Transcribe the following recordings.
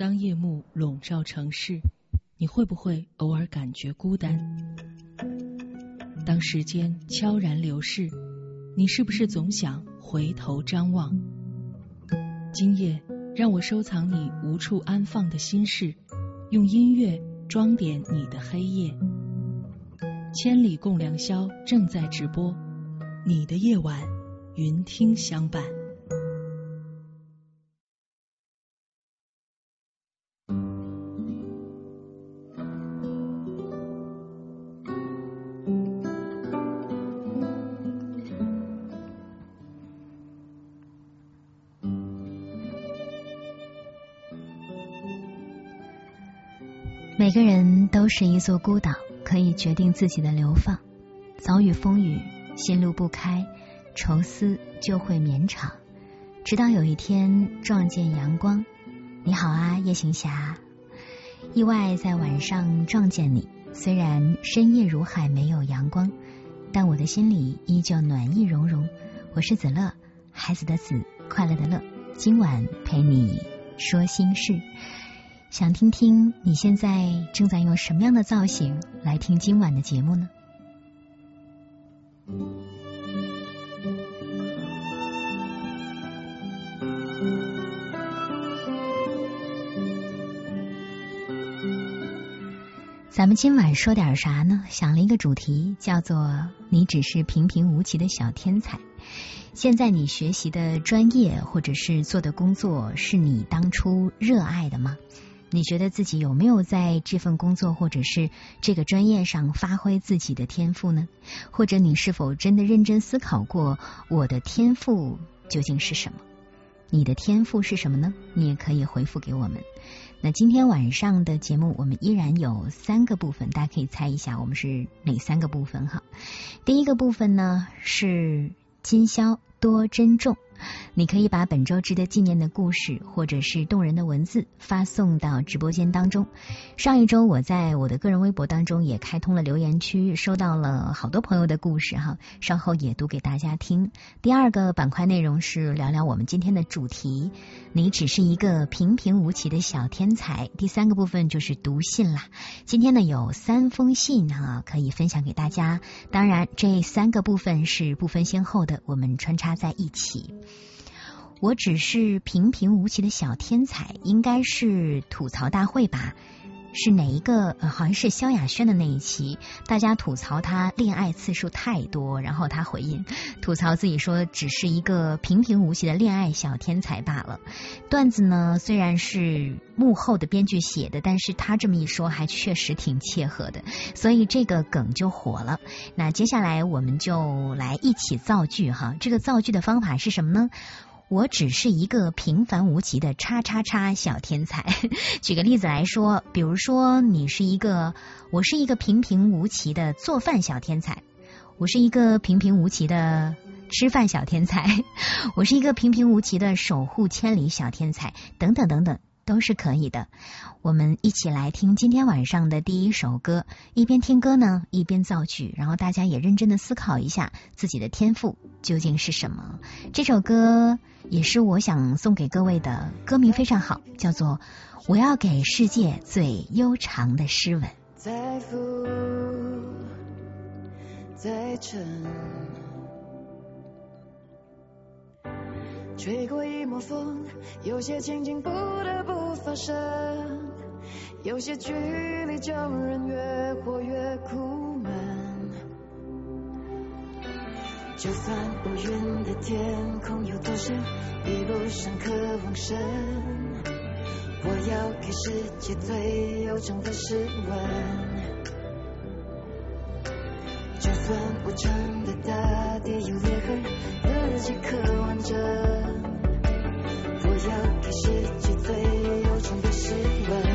当夜幕笼罩城市，你会不会偶尔感觉孤单？当时间悄然流逝，你是不是总想回头张望？今夜，让我收藏你无处安放的心事，用音乐装点你的黑夜。千里共良宵正在直播，你的夜晚，云听相伴。是一座孤岛，可以决定自己的流放。遭遇风雨，心路不开，愁思就会绵长，直到有一天撞见阳光。你好啊，夜行侠！意外在晚上撞见你，虽然深夜如海没有阳光，但我的心里依旧暖意融融。我是子乐，孩子的子，快乐的乐。今晚陪你说心事。想听听你现在正在用什么样的造型来听今晚的节目呢？咱们今晚说点啥呢？想了一个主题，叫做“你只是平平无奇的小天才”。现在你学习的专业或者是做的工作，是你当初热爱的吗？你觉得自己有没有在这份工作或者是这个专业上发挥自己的天赋呢？或者你是否真的认真思考过我的天赋究竟是什么？你的天赋是什么呢？你也可以回复给我们。那今天晚上的节目我们依然有三个部分，大家可以猜一下我们是哪三个部分哈。第一个部分呢是今宵多珍重。你可以把本周值得纪念的故事或者是动人的文字发送到直播间当中。上一周我在我的个人微博当中也开通了留言区，收到了好多朋友的故事哈，稍后也读给大家听。第二个板块内容是聊聊我们今天的主题，你只是一个平平无奇的小天才。第三个部分就是读信啦，今天呢有三封信哈可以分享给大家，当然这三个部分是不分先后的，我们穿插在一起。我只是平平无奇的小天才，应该是吐槽大会吧？是哪一个？好像是萧亚轩的那一期，大家吐槽他恋爱次数太多，然后他回应 吐槽自己说，只是一个平平无奇的恋爱小天才罢了。段子呢，虽然是幕后的编剧写的，但是他这么一说，还确实挺切合的，所以这个梗就火了。那接下来我们就来一起造句哈，这个造句的方法是什么呢？我只是一个平凡无奇的叉叉叉小天才。举个例子来说，比如说你是一个，我是一个平平无奇的做饭小天才，我是一个平平无奇的吃饭小天才，我是一个平平无奇的守护千里小天才，等等等等。都是可以的，我们一起来听今天晚上的第一首歌，一边听歌呢，一边造句，然后大家也认真的思考一下自己的天赋究竟是什么。这首歌也是我想送给各位的，歌名非常好，叫做《我要给世界最悠长的诗吻》。再浮再沉。吹过一抹风，有些情景不得不发生，有些距离叫人越活越苦闷。就算乌云的天空有多深，比不上渴望深。我要给世界最悠长的诗吻。就算无常的大地有裂痕，自己可完整。要给世界最悠长的诗吻。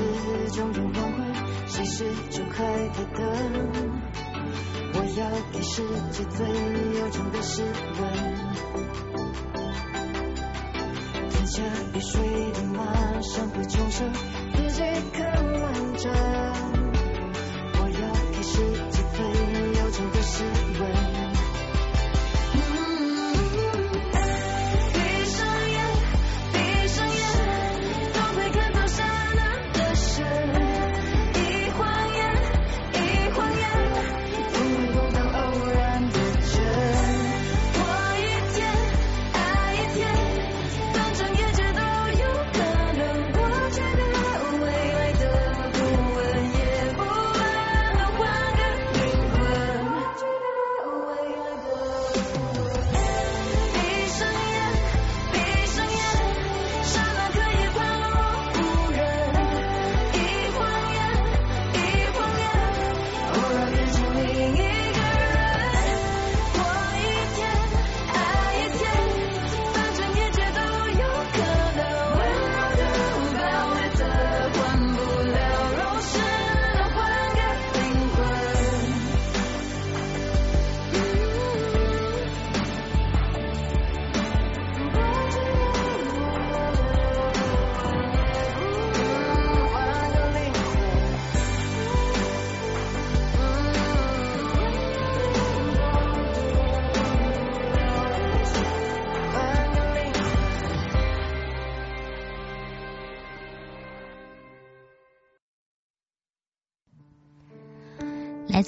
是终点黄昏，谁是钟开的灯？我要给世界最悠长的诗文，吞下雨水的马上会重生，自己更完整。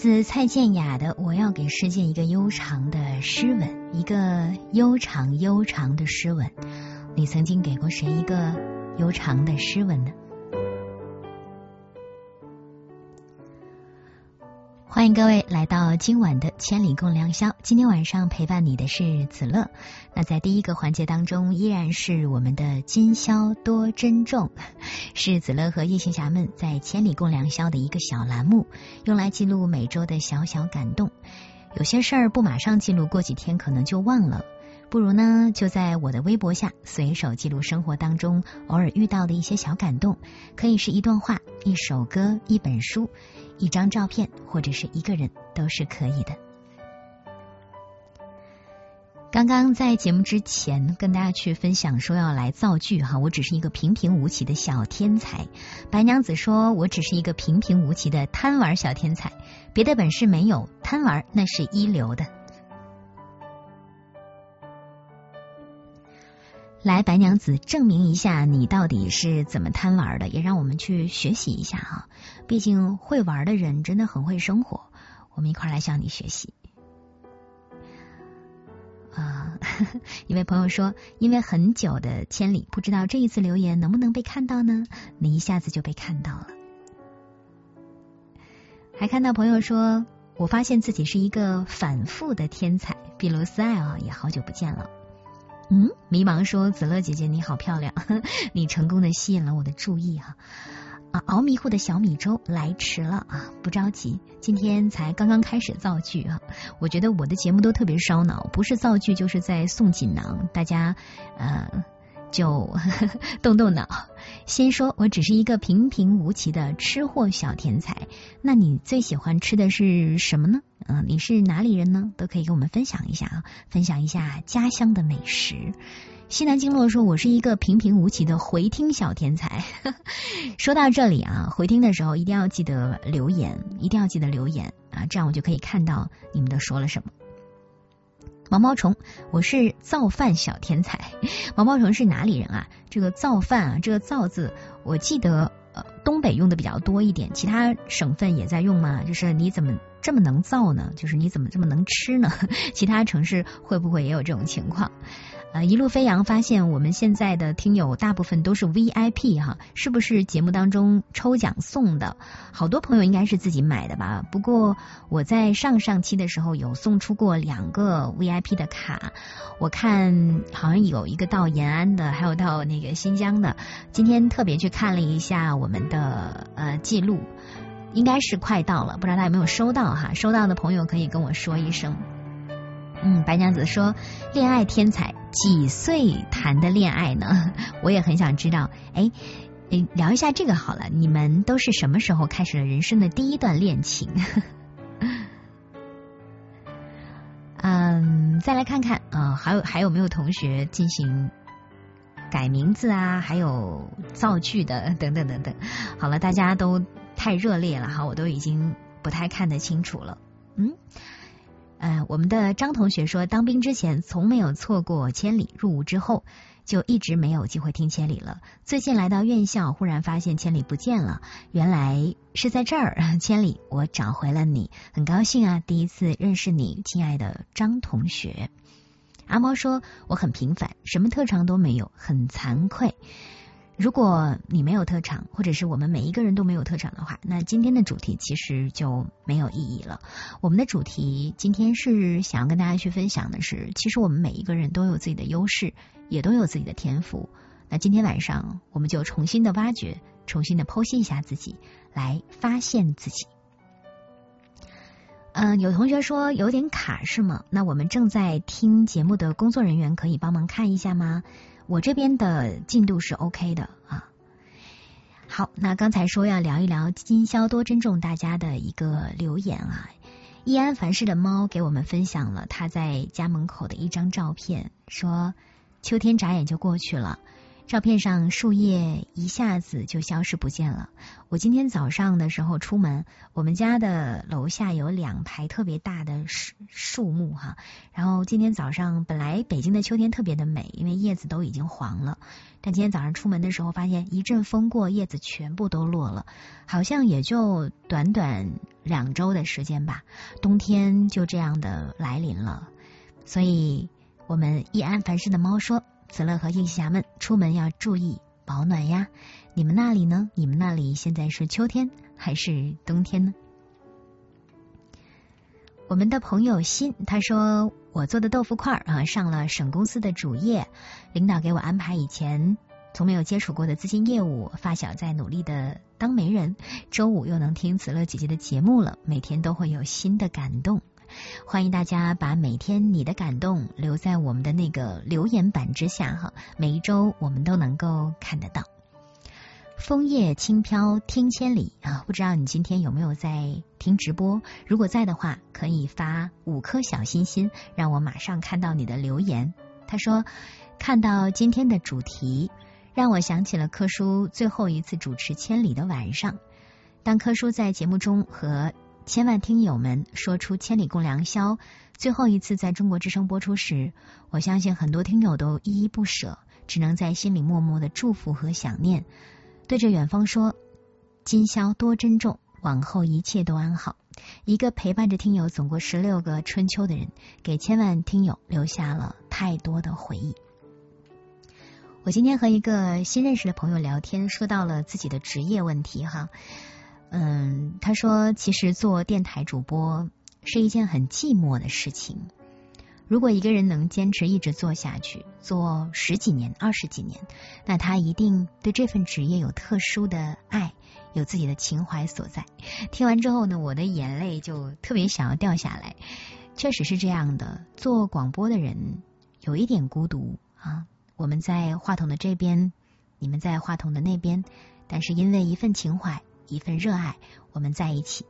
自蔡健雅的《我要给世界一个悠长的诗吻》，一个悠长悠长的诗吻。你曾经给过谁一个悠长的诗吻呢？欢迎各位来到今晚的千里共良宵。今天晚上陪伴你的是子乐。那在第一个环节当中，依然是我们的今宵多珍重，是子乐和夜行侠们在千里共良宵的一个小栏目，用来记录每周的小小感动。有些事儿不马上记录，过几天可能就忘了。不如呢，就在我的微博下随手记录生活当中偶尔遇到的一些小感动，可以是一段话、一首歌、一本书、一张照片，或者是一个人，都是可以的。刚刚在节目之前跟大家去分享说要来造句哈，我只是一个平平无奇的小天才。白娘子说我只是一个平平无奇的贪玩小天才，别的本事没有，贪玩那是一流的。来，白娘子证明一下你到底是怎么贪玩的，也让我们去学习一下啊！毕竟会玩的人真的很会生活，我们一块来向你学习。啊，一位朋友说，因为很久的千里，不知道这一次留言能不能被看到呢？你一下子就被看到了。还看到朋友说，我发现自己是一个反复的天才，比卢斯爱啊，也好久不见了。嗯，迷茫说：“子乐姐姐你好漂亮，你成功的吸引了我的注意哈、啊熬迷糊的小米粥来迟了啊，不着急，今天才刚刚开始造句啊。我觉得我的节目都特别烧脑，不是造句就是在送锦囊，大家呃就呵 呵动动脑。先说我只是一个平平无奇的吃货小天才，那你最喜欢吃的是什么呢？嗯、你是哪里人呢？都可以跟我们分享一下啊，分享一下家乡的美食。西南经络说：“我是一个平平无奇的回听小天才。”说到这里啊，回听的时候一定要记得留言，一定要记得留言啊，这样我就可以看到你们都说了什么。毛毛虫，我是造饭小天才。毛毛虫是哪里人啊？这个造饭啊，这个造字，我记得呃东北用的比较多一点，其他省份也在用吗？就是你怎么这么能造呢？就是你怎么这么能吃呢？其他城市会不会也有这种情况？呃，一路飞扬发现我们现在的听友大部分都是 VIP 哈，是不是节目当中抽奖送的？好多朋友应该是自己买的吧。不过我在上上期的时候有送出过两个 VIP 的卡，我看好像有一个到延安的，还有到那个新疆的。今天特别去看了一下我们的呃记录，应该是快到了，不知道大家有没有收到哈？收到的朋友可以跟我说一声。嗯，白娘子说，恋爱天才几岁谈的恋爱呢？我也很想知道。哎，诶，聊一下这个好了。你们都是什么时候开始了人生的第一段恋情？嗯，再来看看啊，还有还有没有同学进行改名字啊？还有造句的等等等等。好了，大家都太热烈了哈，我都已经不太看得清楚了。嗯。呃，我们的张同学说，当兵之前从没有错过千里，入伍之后就一直没有机会听千里了。最近来到院校，忽然发现千里不见了，原来是在这儿。千里，我找回了你，很高兴啊！第一次认识你，亲爱的张同学。阿猫说，我很平凡，什么特长都没有，很惭愧。如果你没有特长，或者是我们每一个人都没有特长的话，那今天的主题其实就没有意义了。我们的主题今天是想要跟大家去分享的是，其实我们每一个人都有自己的优势，也都有自己的天赋。那今天晚上我们就重新的挖掘，重新的剖析一下自己，来发现自己。嗯，有同学说有点卡是吗？那我们正在听节目的工作人员可以帮忙看一下吗？我这边的进度是 OK 的啊。好，那刚才说要聊一聊今宵多珍重大家的一个留言啊。易安凡事的猫给我们分享了他在家门口的一张照片，说秋天眨眼就过去了。照片上树叶一下子就消失不见了。我今天早上的时候出门，我们家的楼下有两排特别大的树树木哈。然后今天早上本来北京的秋天特别的美，因为叶子都已经黄了。但今天早上出门的时候，发现一阵风过，叶子全部都落了，好像也就短短两周的时间吧，冬天就这样的来临了。所以我们易安凡事的猫说。子乐和应霞们出门要注意保暖呀！你们那里呢？你们那里现在是秋天还是冬天呢？我们的朋友新他说，我做的豆腐块啊上了省公司的主页，领导给我安排以前从没有接触过的资金业务，发小在努力的当媒人，周五又能听子乐姐姐的节目了，每天都会有新的感动。欢迎大家把每天你的感动留在我们的那个留言板之下哈，每一周我们都能够看得到。枫叶轻飘听千里啊，不知道你今天有没有在听直播？如果在的话，可以发五颗小心心，让我马上看到你的留言。他说看到今天的主题，让我想起了柯叔最后一次主持《千里的晚上》，当柯叔在节目中和。千万听友们说出《千里共良宵》最后一次在中国之声播出时，我相信很多听友都依依不舍，只能在心里默默的祝福和想念，对着远方说：“今宵多珍重，往后一切都安好。”一个陪伴着听友走过十六个春秋的人，给千万听友留下了太多的回忆。我今天和一个新认识的朋友聊天，说到了自己的职业问题，哈。嗯，他说，其实做电台主播是一件很寂寞的事情。如果一个人能坚持一直做下去，做十几年、二十几年，那他一定对这份职业有特殊的爱，有自己的情怀所在。听完之后呢，我的眼泪就特别想要掉下来。确实是这样的，做广播的人有一点孤独啊。我们在话筒的这边，你们在话筒的那边，但是因为一份情怀。一份热爱，我们在一起，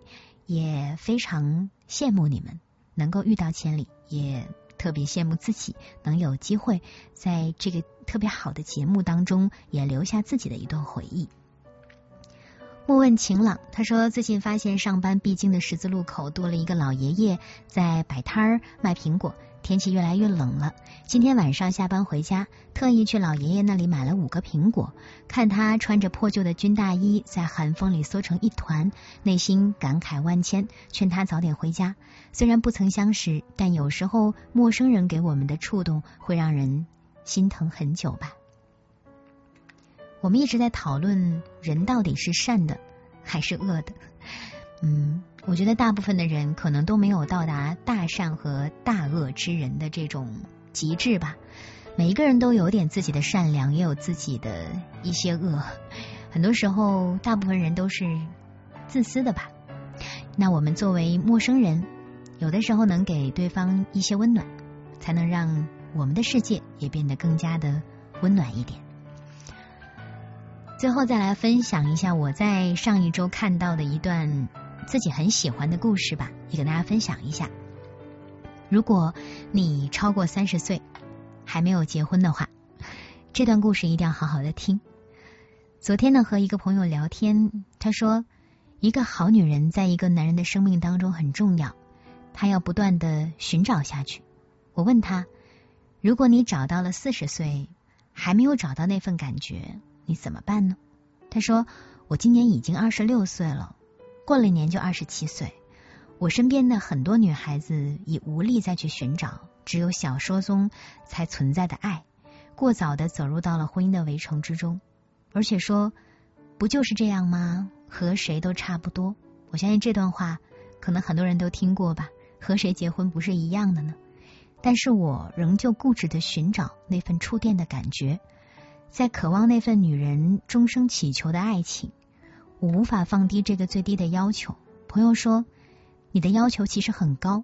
也非常羡慕你们能够遇到千里，也特别羡慕自己能有机会在这个特别好的节目当中，也留下自己的一段回忆。莫问晴朗，他说最近发现上班必经的十字路口多了一个老爷爷在摆摊儿卖苹果。天气越来越冷了，今天晚上下班回家，特意去老爷爷那里买了五个苹果。看他穿着破旧的军大衣，在寒风里缩成一团，内心感慨万千，劝他早点回家。虽然不曾相识，但有时候陌生人给我们的触动会让人心疼很久吧。我们一直在讨论人到底是善的还是恶的。嗯，我觉得大部分的人可能都没有到达大善和大恶之人的这种极致吧。每一个人都有点自己的善良，也有自己的一些恶。很多时候，大部分人都是自私的吧。那我们作为陌生人，有的时候能给对方一些温暖，才能让我们的世界也变得更加的温暖一点。最后再来分享一下我在上一周看到的一段自己很喜欢的故事吧，也跟大家分享一下。如果你超过三十岁还没有结婚的话，这段故事一定要好好的听。昨天呢，和一个朋友聊天，他说，一个好女人在一个男人的生命当中很重要，他要不断的寻找下去。我问他，如果你找到了四十岁还没有找到那份感觉？你怎么办呢？他说：“我今年已经二十六岁了，过了年就二十七岁。我身边的很多女孩子已无力再去寻找只有小说中才存在的爱，过早的走入到了婚姻的围城之中。而且说，不就是这样吗？和谁都差不多。我相信这段话可能很多人都听过吧？和谁结婚不是一样的呢？但是我仍旧固执的寻找那份触电的感觉。”在渴望那份女人终生祈求的爱情，我无法放低这个最低的要求。朋友说，你的要求其实很高，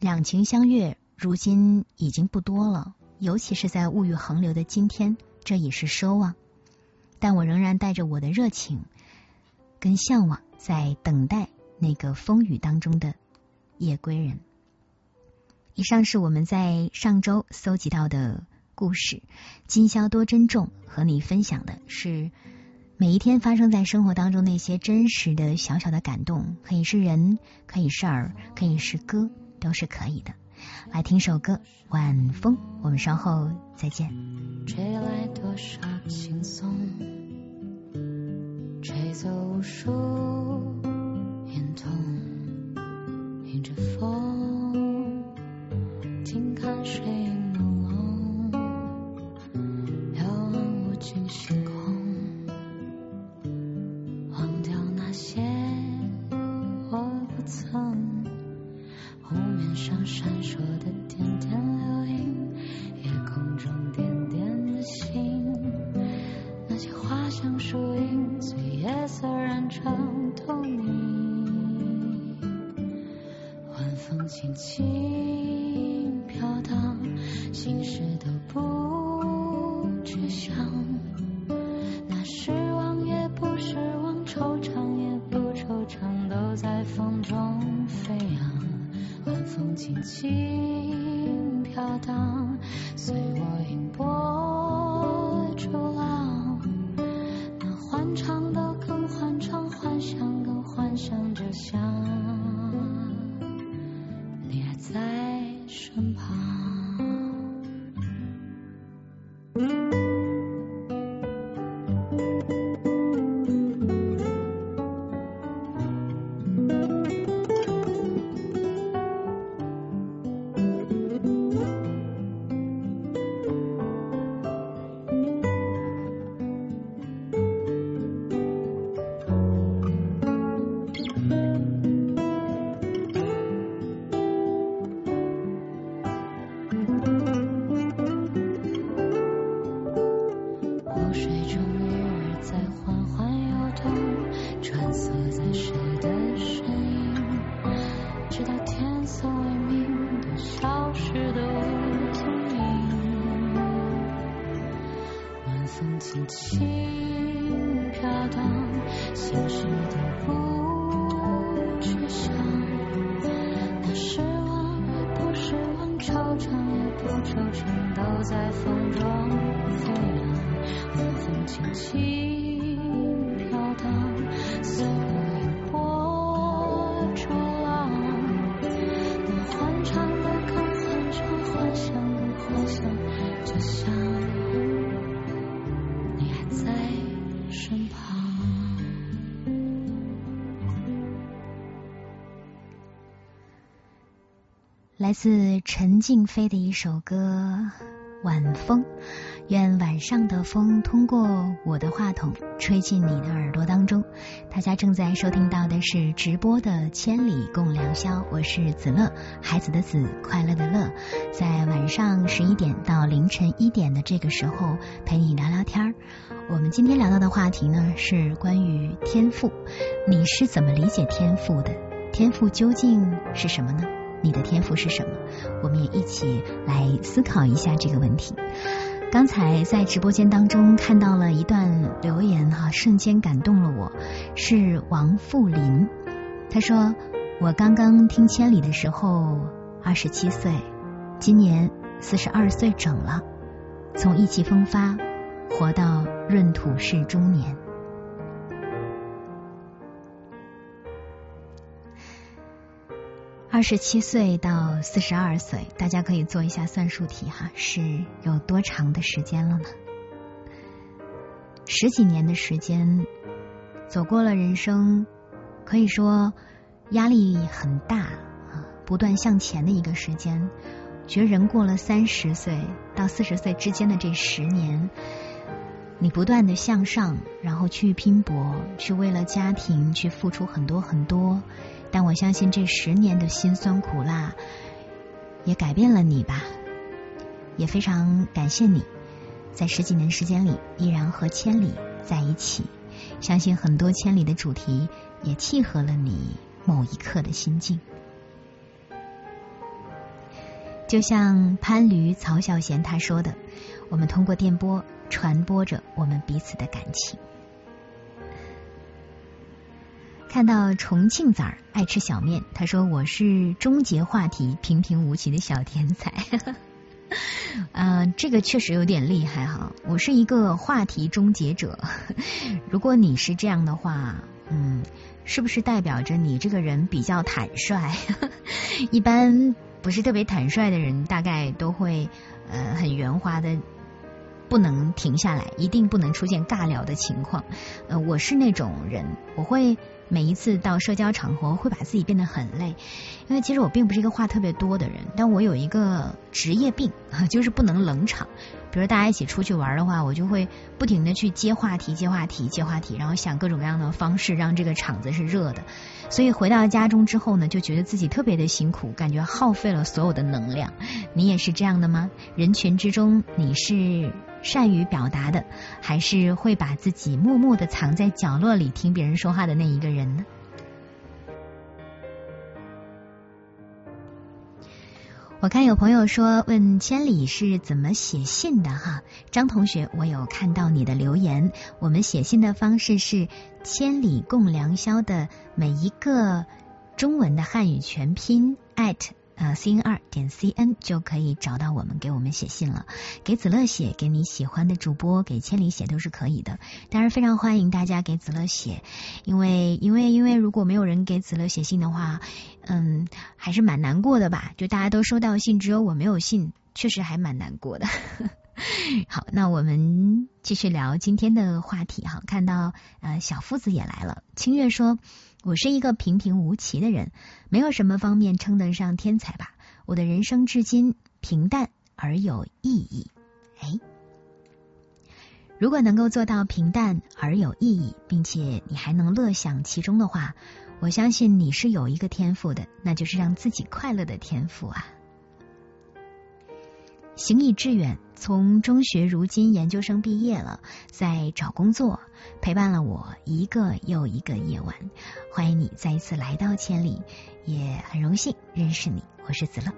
两情相悦如今已经不多了，尤其是在物欲横流的今天，这已是奢望。但我仍然带着我的热情跟向往，在等待那个风雨当中的夜归人。以上是我们在上周搜集到的。故事，今宵多珍重。和你分享的是每一天发生在生活当中那些真实的小小的感动，可以是人，可以是儿，可以是歌，都是可以的。来听首歌《晚风》，我们稍后再见。吹来多少轻松，吹走无数眼痛，迎着风，静看水影。星空，不水中鱼儿在缓缓游动穿梭在谁的身影直到天色微明都消失的无踪影晚风轻轻飘荡心事都不去想那失望不失望惆怅也不惆怅都在风中来自陈静飞的一首歌《晚风。愿晚上的风通过我的话筒吹进你的耳朵当中。大家正在收听到的是直播的《千里共良宵》，我是子乐，孩子的子，快乐的乐，在晚上十一点到凌晨一点的这个时候陪你聊聊天儿。我们今天聊到的话题呢是关于天赋，你是怎么理解天赋的？天赋究竟是什么呢？你的天赋是什么？我们也一起来思考一下这个问题。刚才在直播间当中看到了一段留言哈，瞬间感动了我。是王富林，他说：“我刚刚听千里的时候二十七岁，今年四十二岁整了，从意气风发活到闰土是中年。”二十七岁到四十二岁，大家可以做一下算术题哈，是有多长的时间了呢？十几年的时间，走过了人生，可以说压力很大啊，不断向前的一个时间。觉得人过了三十岁到四十岁之间的这十年，你不断的向上，然后去拼搏，去为了家庭去付出很多很多。但我相信这十年的辛酸苦辣也改变了你吧，也非常感谢你在十几年时间里依然和千里在一起。相信很多千里的主题也契合了你某一刻的心境。就像潘驴曹小贤他说的：“我们通过电波传播着我们彼此的感情。”看到重庆崽儿爱吃小面，他说我是终结话题平平无奇的小天才。嗯，这个确实有点厉害哈。我是一个话题终结者。如果你是这样的话，嗯，是不是代表着你这个人比较坦率？一般不是特别坦率的人，大概都会呃很圆滑的，不能停下来，一定不能出现尬聊的情况。呃，我是那种人，我会。每一次到社交场合，会把自己变得很累，因为其实我并不是一个话特别多的人，但我有一个职业病，就是不能冷场。比如大家一起出去玩的话，我就会不停的去接话题、接话题、接话题，然后想各种各样的方式让这个场子是热的。所以回到家中之后呢，就觉得自己特别的辛苦，感觉耗费了所有的能量。你也是这样的吗？人群之中，你是？善于表达的，还是会把自己默默的藏在角落里听别人说话的那一个人呢？我看有朋友说问千里是怎么写信的哈，张同学，我有看到你的留言，我们写信的方式是千里共良宵的每一个中文的汉语全拼 at。呃，c n 二点 c n 就可以找到我们，给我们写信了。给子乐写，给你喜欢的主播，给千里写都是可以的。当然，非常欢迎大家给子乐写，因为因为因为如果没有人给子乐写信的话，嗯，还是蛮难过的吧。就大家都收到信，只有我没有信，确实还蛮难过的。好，那我们继续聊今天的话题哈。看到呃小夫子也来了，清月说。我是一个平平无奇的人，没有什么方面称得上天才吧。我的人生至今平淡而有意义。哎，如果能够做到平淡而有意义，并且你还能乐享其中的话，我相信你是有一个天赋的，那就是让自己快乐的天赋啊。行以致远，从中学如今研究生毕业了，在找工作，陪伴了我一个又一个夜晚。欢迎你再一次来到千里，也很荣幸认识你。我是子乐。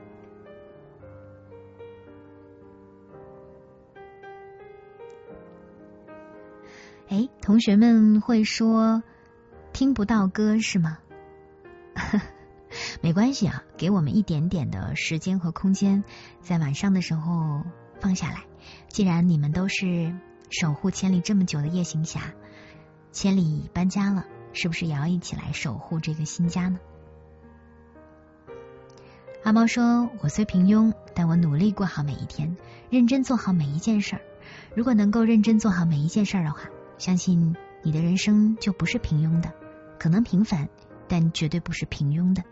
哎，同学们会说听不到歌是吗？没关系啊，给我们一点点的时间和空间，在晚上的时候放下来。既然你们都是守护千里这么久的夜行侠，千里搬家了，是不是也要一起来守护这个新家呢？阿猫说：“我虽平庸，但我努力过好每一天，认真做好每一件事儿。如果能够认真做好每一件事儿的话，相信你的人生就不是平庸的，可能平凡，但绝对不是平庸的。”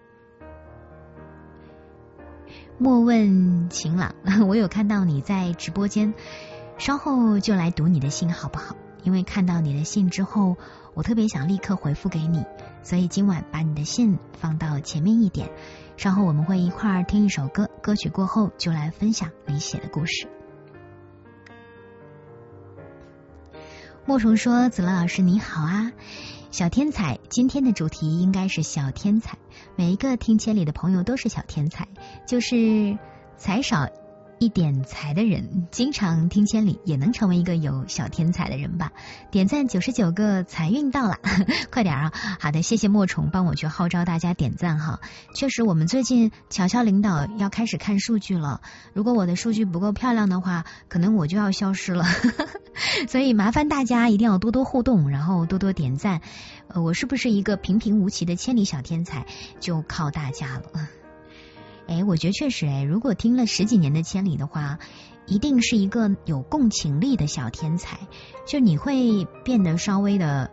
莫问晴朗，我有看到你在直播间，稍后就来读你的信好不好？因为看到你的信之后，我特别想立刻回复给你，所以今晚把你的信放到前面一点，稍后我们会一块儿听一首歌，歌曲过后就来分享你写的故事。莫虫说：“子乐老师你好啊，小天才，今天的主题应该是小天才，每一个听千里的朋友都是小天才，就是财少。”一点财的人，经常听千里，也能成为一个有小天才的人吧？点赞九十九个，财运到了，快点啊！好的，谢谢莫虫帮我去号召大家点赞哈。确实，我们最近乔乔领导要开始看数据了，如果我的数据不够漂亮的话，可能我就要消失了。所以麻烦大家一定要多多互动，然后多多点赞。我是不是一个平平无奇的千里小天才，就靠大家了。哎，我觉得确实哎，如果听了十几年的千里的话，一定是一个有共情力的小天才。就你会变得稍微的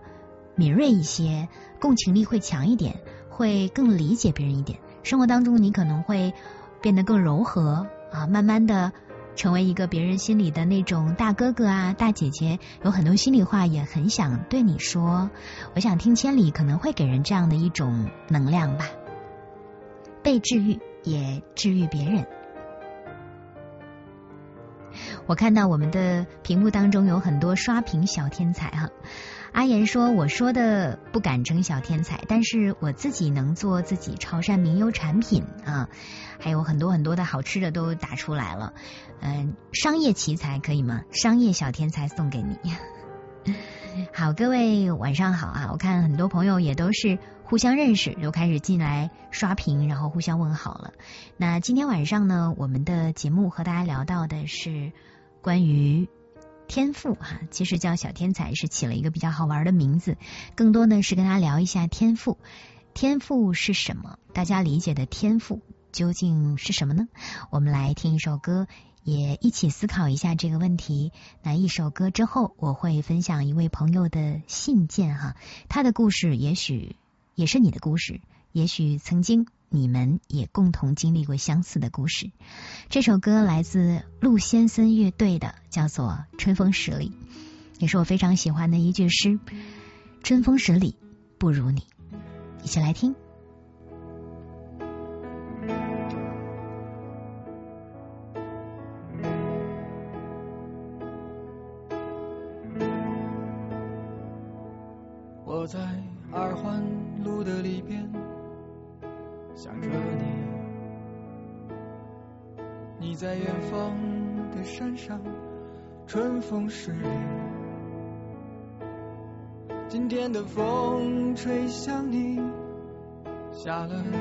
敏锐一些，共情力会强一点，会更理解别人一点。生活当中你可能会变得更柔和啊，慢慢的成为一个别人心里的那种大哥哥啊、大姐姐，有很多心里话也很想对你说。我想听千里可能会给人这样的一种能量吧，被治愈。也治愈别人。我看到我们的屏幕当中有很多刷屏小天才哈。阿言说：“我说的不敢称小天才，但是我自己能做自己潮汕名优产品啊，还有很多很多的好吃的都打出来了。嗯，商业奇才可以吗？商业小天才送给你。好，各位晚上好啊！我看很多朋友也都是。”互相认识，就开始进来刷屏，然后互相问好了。那今天晚上呢，我们的节目和大家聊到的是关于天赋哈，其实叫小天才是起了一个比较好玩的名字，更多呢是跟大家聊一下天赋。天赋是什么？大家理解的天赋究竟是什么呢？我们来听一首歌，也一起思考一下这个问题。那一首歌之后，我会分享一位朋友的信件哈，他的故事也许。也是你的故事，也许曾经你们也共同经历过相似的故事。这首歌来自陆先森乐队的，叫做《春风十里》，也是我非常喜欢的一句诗：“春风十里不如你。”一起来听。在远方的山上，春风十里。今天的风吹向你，下了雨。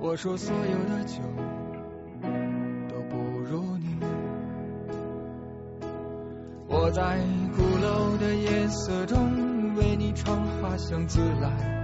我说所有的酒都不如你。我在鼓楼的夜色中。为你唱花香自来，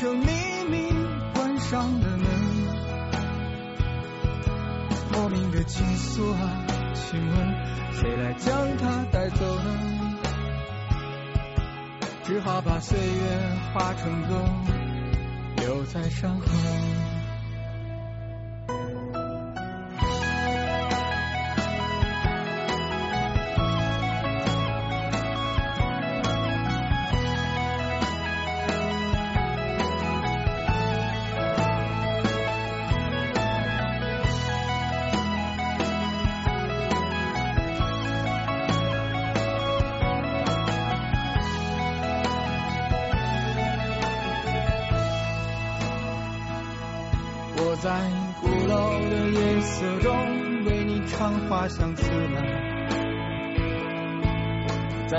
这秘密，关上的门。莫名的情愫啊，请问谁来将它带走呢？只好把岁月化成歌，留在山河。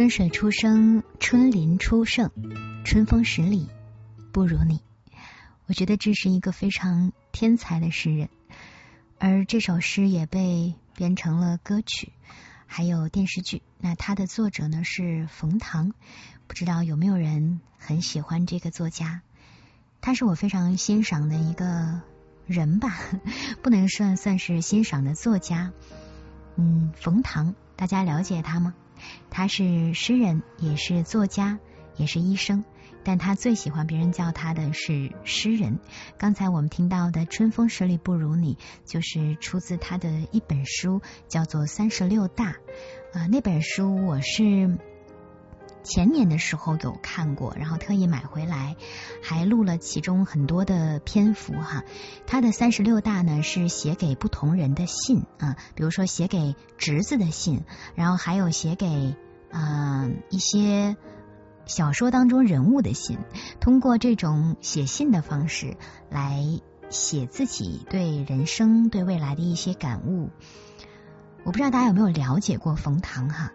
春水初生，春林初盛，春风十里不如你。我觉得这是一个非常天才的诗人，而这首诗也被编成了歌曲，还有电视剧。那它的作者呢是冯唐，不知道有没有人很喜欢这个作家？他是我非常欣赏的一个人吧，不能算算是欣赏的作家。嗯，冯唐，大家了解他吗？他是诗人，也是作家，也是医生，但他最喜欢别人叫他的是诗人。刚才我们听到的“春风十里不如你”，就是出自他的一本书，叫做《三十六大》啊。那本书我是前年的时候有看过，然后特意买回来，还录了其中很多的篇幅哈。他的三十六大呢是写给不同人的信啊，比如说写给侄子的信，然后还有写给嗯、一些小说当中人物的信，通过这种写信的方式来写自己对人生、对未来的一些感悟。我不知道大家有没有了解过冯唐哈？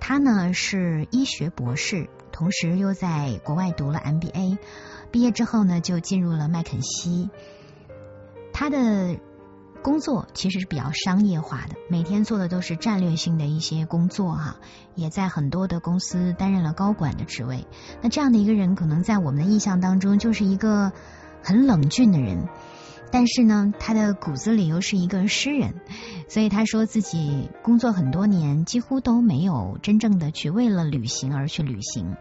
他呢是医学博士，同时又在国外读了 MBA，毕业之后呢就进入了麦肯锡。他的工作其实是比较商业化的，每天做的都是战略性的一些工作哈，也在很多的公司担任了高管的职位。那这样的一个人，可能在我们的印象当中就是一个很冷峻的人，但是呢，他的骨子里又是一个诗人，所以他说自己工作很多年，几乎都没有真正的去为了旅行而去旅行。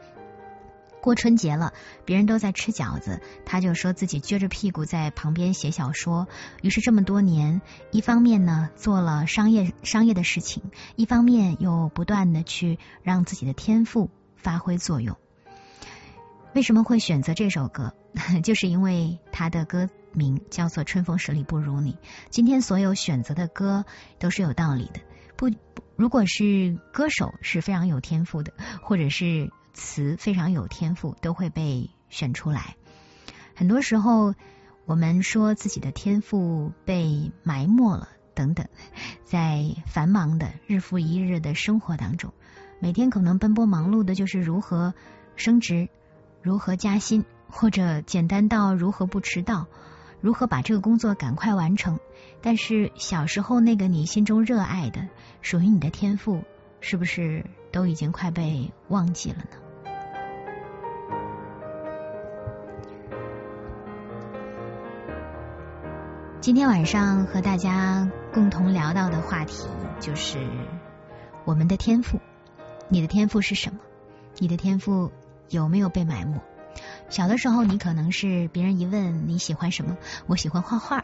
过春节了，别人都在吃饺子，他就说自己撅着屁股在旁边写小说。于是这么多年，一方面呢做了商业商业的事情，一方面又不断的去让自己的天赋发挥作用。为什么会选择这首歌？就是因为他的歌名叫做《春风十里不如你》。今天所有选择的歌都是有道理的。不，如果是歌手是非常有天赋的，或者是。词非常有天赋，都会被选出来。很多时候，我们说自己的天赋被埋没了，等等，在繁忙的日复一日的生活当中，每天可能奔波忙碌的就是如何升职、如何加薪，或者简单到如何不迟到、如何把这个工作赶快完成。但是小时候那个你心中热爱的、属于你的天赋，是不是都已经快被忘记了呢？今天晚上和大家共同聊到的话题就是我们的天赋。你的天赋是什么？你的天赋有没有被埋没？小的时候，你可能是别人一问你喜欢什么，我喜欢画画。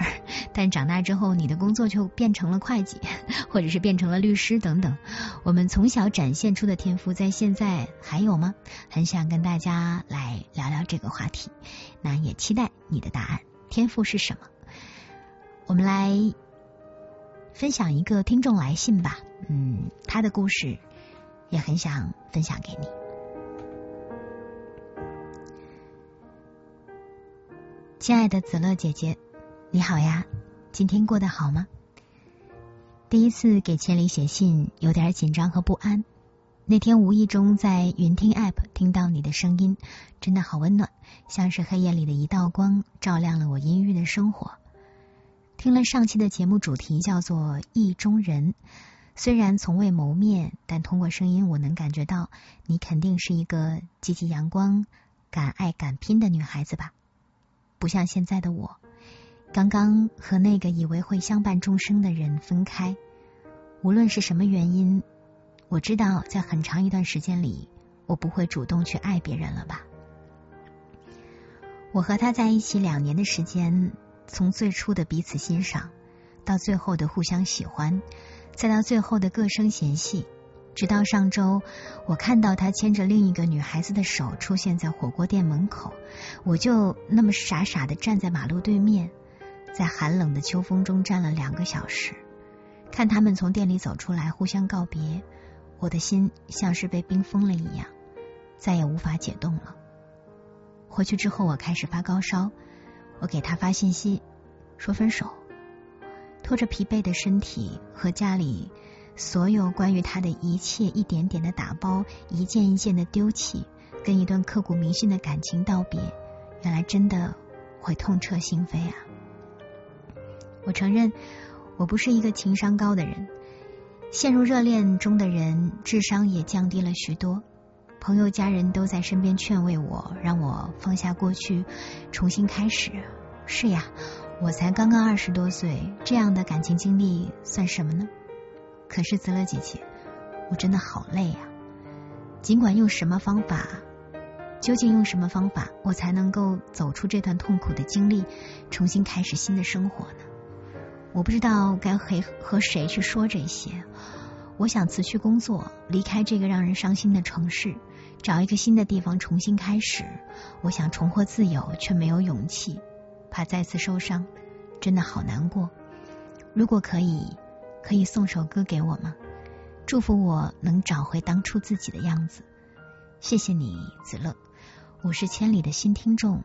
但长大之后，你的工作就变成了会计，或者是变成了律师等等。我们从小展现出的天赋，在现在还有吗？很想跟大家来聊聊这个话题。那也期待你的答案。天赋是什么？我们来分享一个听众来信吧，嗯，他的故事也很想分享给你。亲爱的子乐姐姐，你好呀，今天过得好吗？第一次给千里写信，有点紧张和不安。那天无意中在云听 App 听到你的声音，真的好温暖，像是黑夜里的一道光，照亮了我阴郁的生活。听了上期的节目，主题叫做“意中人”。虽然从未谋面，但通过声音，我能感觉到你肯定是一个积极阳光、敢爱敢拼的女孩子吧？不像现在的我，刚刚和那个以为会相伴终生的人分开。无论是什么原因，我知道在很长一段时间里，我不会主动去爱别人了吧？我和他在一起两年的时间。从最初的彼此欣赏，到最后的互相喜欢，再到最后的各生嫌隙，直到上周，我看到他牵着另一个女孩子的手出现在火锅店门口，我就那么傻傻的站在马路对面，在寒冷的秋风中站了两个小时，看他们从店里走出来，互相告别，我的心像是被冰封了一样，再也无法解冻了。回去之后，我开始发高烧。我给他发信息，说分手，拖着疲惫的身体和家里所有关于他的一切，一点点的打包，一件一件的丢弃，跟一段刻骨铭心的感情道别。原来真的会痛彻心扉啊！我承认，我不是一个情商高的人，陷入热恋中的人智商也降低了许多。朋友、家人都在身边劝慰我，让我放下过去，重新开始。是呀，我才刚刚二十多岁，这样的感情经历算什么呢？可是紫乐姐姐，我真的好累呀。尽管用什么方法，究竟用什么方法，我才能够走出这段痛苦的经历，重新开始新的生活呢？我不知道该和和谁去说这些。我想辞去工作，离开这个让人伤心的城市。找一个新的地方重新开始，我想重获自由，却没有勇气，怕再次受伤，真的好难过。如果可以，可以送首歌给我吗？祝福我能找回当初自己的样子。谢谢你，子乐，我是千里的新听众。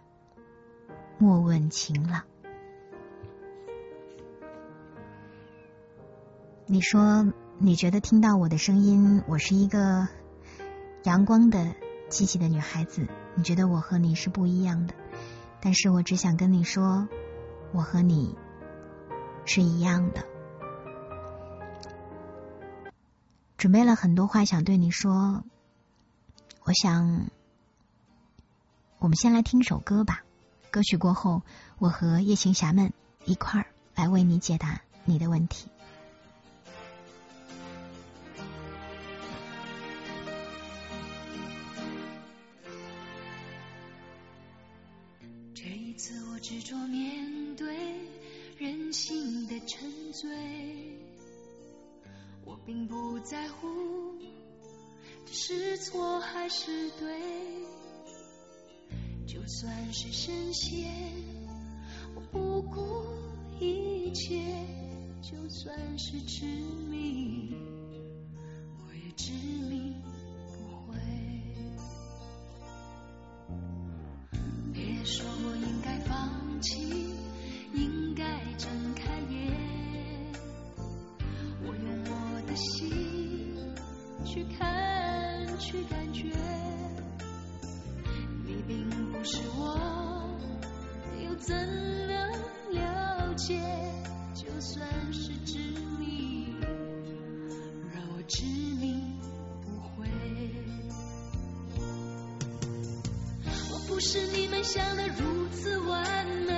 莫问晴朗，你说你觉得听到我的声音，我是一个。阳光的、积极的女孩子，你觉得我和你是不一样的，但是我只想跟你说，我和你是一样的。准备了很多话想对你说。我想我们先来听首歌吧。歌曲过后我和夜行侠们一块儿来为你解答你的问题。这一次我执着面对任性的沉醉。我并不在乎这是错还是对，就算是深陷，我不顾一切，就算是执迷，我也执迷不悔。别说我应该放弃，应该睁开眼。心去看，去感觉。你并不是我，又怎能了解？就算是执迷，让我执迷不悔。我不是你们想的如此完美，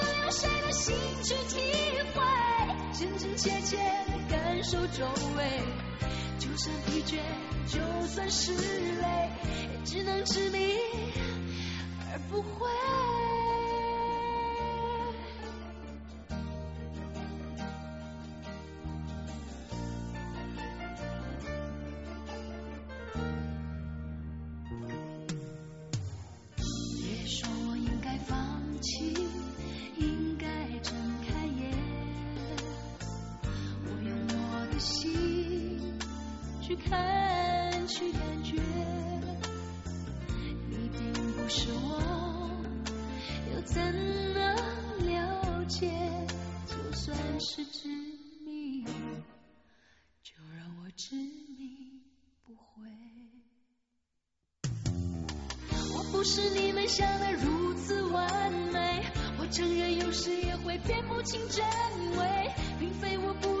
谁的心去体会，真真切切感受周围？就算疲倦，就算是累，也只能执迷而不会。心去看，去感觉。你并不是我，又怎能了解？就算是执迷，就让我执迷不悔。我不是你们想的如此完美，我承认有时也会辨不清真伪，并非我不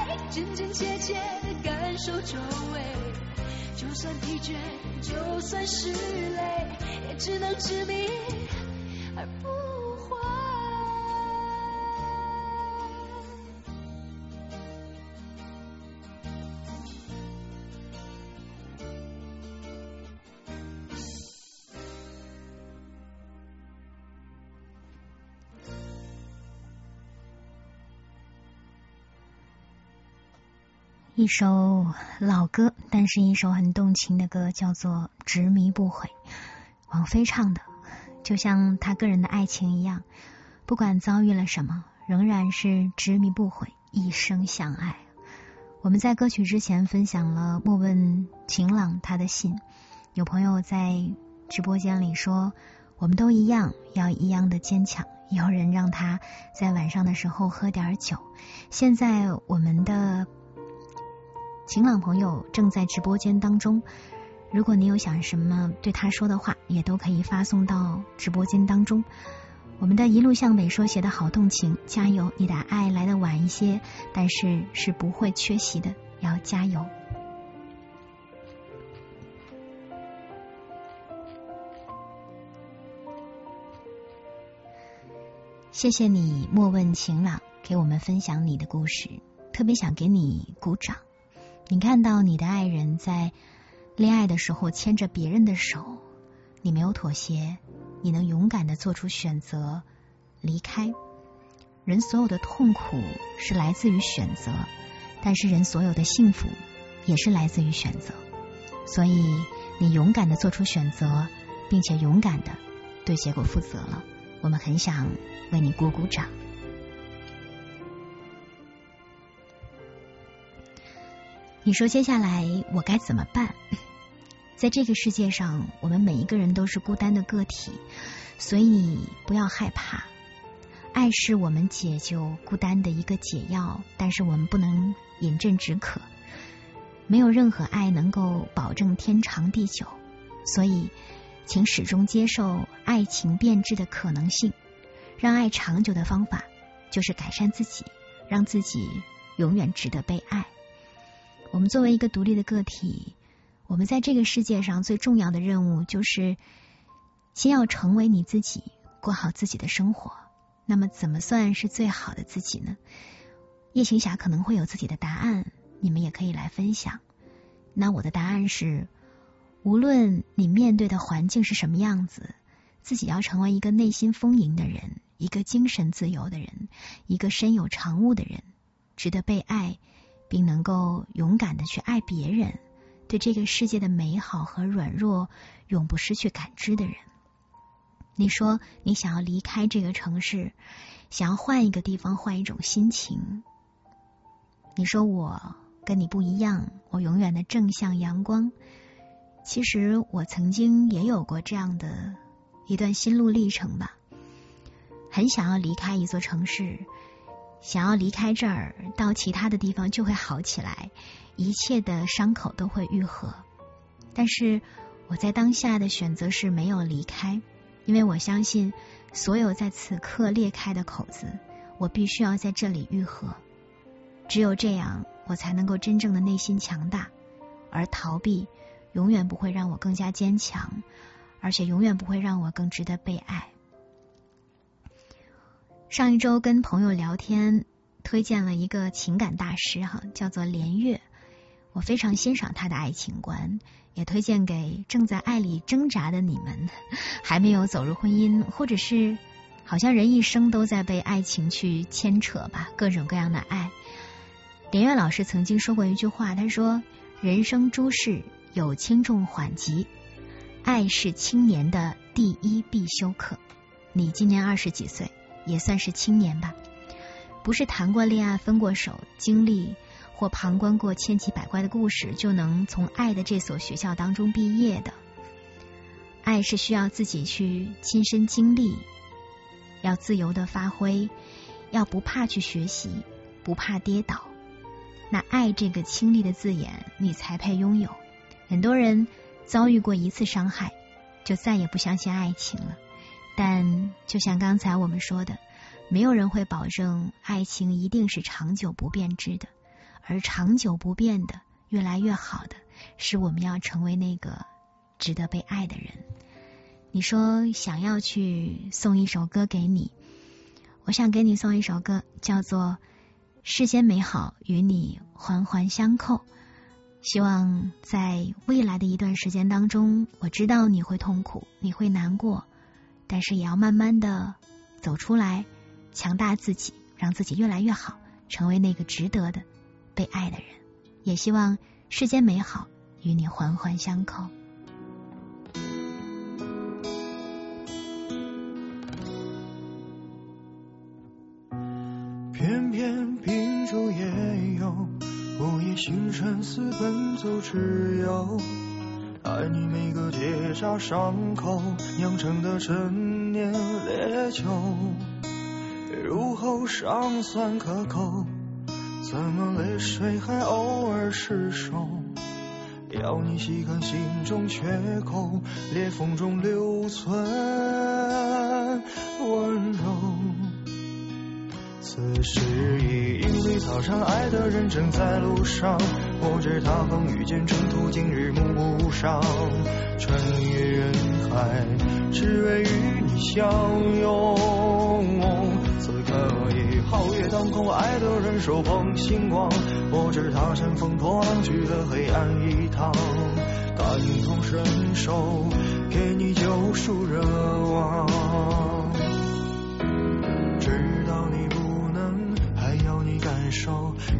真真切切的感受周围？就算疲倦，就算是累，也只能执迷一首老歌，但是一首很动情的歌，叫做《执迷不悔》，王菲唱的，就像她个人的爱情一样，不管遭遇了什么，仍然是执迷不悔，一生相爱。我们在歌曲之前分享了莫问晴朗他的信，有朋友在直播间里说，我们都一样，要一样的坚强。有人让他在晚上的时候喝点酒，现在我们的。晴朗朋友正在直播间当中，如果你有想什么对他说的话，也都可以发送到直播间当中。我们的一路向北说写的好动情，加油！你的爱来的晚一些，但是是不会缺席的，要加油。谢谢你，莫问晴朗，给我们分享你的故事。特别想给你鼓掌。你看到你的爱人在恋爱的时候牵着别人的手，你没有妥协，你能勇敢的做出选择离开。人所有的痛苦是来自于选择，但是人所有的幸福也是来自于选择。所以你勇敢的做出选择，并且勇敢的对结果负责了。我们很想为你鼓鼓掌。你说接下来我该怎么办？在这个世界上，我们每一个人都是孤单的个体，所以不要害怕。爱是我们解救孤单的一个解药，但是我们不能饮鸩止渴。没有任何爱能够保证天长地久，所以请始终接受爱情变质的可能性。让爱长久的方法就是改善自己，让自己永远值得被爱。我们作为一个独立的个体，我们在这个世界上最重要的任务就是先要成为你自己，过好自己的生活。那么，怎么算是最好的自己呢？夜行侠可能会有自己的答案，你们也可以来分享。那我的答案是：无论你面对的环境是什么样子，自己要成为一个内心丰盈的人，一个精神自由的人，一个身有长物的人，值得被爱。并能够勇敢的去爱别人，对这个世界的美好和软弱永不失去感知的人。你说你想要离开这个城市，想要换一个地方，换一种心情。你说我跟你不一样，我永远的正向阳光。其实我曾经也有过这样的一段心路历程吧，很想要离开一座城市。想要离开这儿，到其他的地方就会好起来，一切的伤口都会愈合。但是我在当下的选择是没有离开，因为我相信所有在此刻裂开的口子，我必须要在这里愈合。只有这样，我才能够真正的内心强大。而逃避永远不会让我更加坚强，而且永远不会让我更值得被爱。上一周跟朋友聊天，推荐了一个情感大师哈，叫做连岳。我非常欣赏他的爱情观，也推荐给正在爱里挣扎的你们，还没有走入婚姻，或者是好像人一生都在被爱情去牵扯吧，各种各样的爱。连岳老师曾经说过一句话，他说：“人生诸事有轻重缓急，爱是青年的第一必修课。”你今年二十几岁？也算是青年吧，不是谈过恋爱、分过手、经历或旁观过千奇百怪的故事，就能从爱的这所学校当中毕业的。爱是需要自己去亲身经历，要自由的发挥，要不怕去学习，不怕跌倒。那爱这个亲历的字眼，你才配拥有。很多人遭遇过一次伤害，就再也不相信爱情了。但就像刚才我们说的，没有人会保证爱情一定是长久不变质的，而长久不变的、越来越好的，是我们要成为那个值得被爱的人。你说想要去送一首歌给你，我想给你送一首歌，叫做《世间美好与你环环相扣》。希望在未来的一段时间当中，我知道你会痛苦，你会难过。但是也要慢慢的走出来，强大自己，让自己越来越好，成为那个值得的被爱的人。也希望世间美好与你环环相扣。偏偏秉烛夜游，午夜星辰似奔走之友。爱你每个结痂伤口酿成的陈年烈酒，入喉尚算可口，怎么泪水还偶尔失手？要你细看心中缺口，裂缝中留存温柔。此时已莺飞草长，爱的人正在路上。我知他风雨兼程途，今日暮不赏。穿越人海，只为与你相拥。此刻已皓月当空，爱的人手捧星光，我知他乘风破浪去了黑暗一趟，感同身受，给你救赎热望。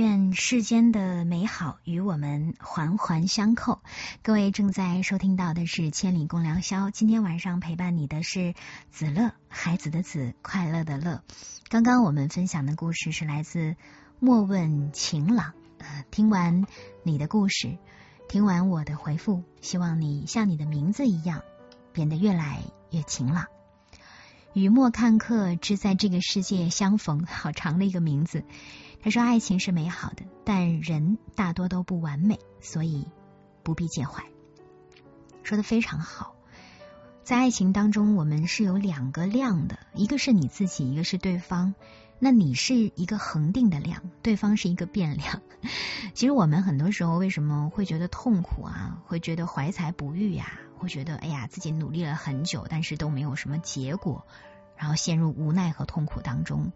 愿世间的美好与我们环环相扣。各位正在收听到的是《千里共良宵》，今天晚上陪伴你的是子乐，孩子的子，快乐的乐。刚刚我们分享的故事是来自莫问晴朗。呃，听完你的故事，听完我的回复，希望你像你的名字一样，变得越来越晴朗。雨墨看客之在这个世界相逢，好长的一个名字。他说：“爱情是美好的，但人大多都不完美，所以不必介怀。”说的非常好。在爱情当中，我们是有两个量的，一个是你自己，一个是对方。那你是一个恒定的量，对方是一个变量。其实我们很多时候为什么会觉得痛苦啊？会觉得怀才不遇呀？会觉得哎呀，自己努力了很久，但是都没有什么结果，然后陷入无奈和痛苦当中。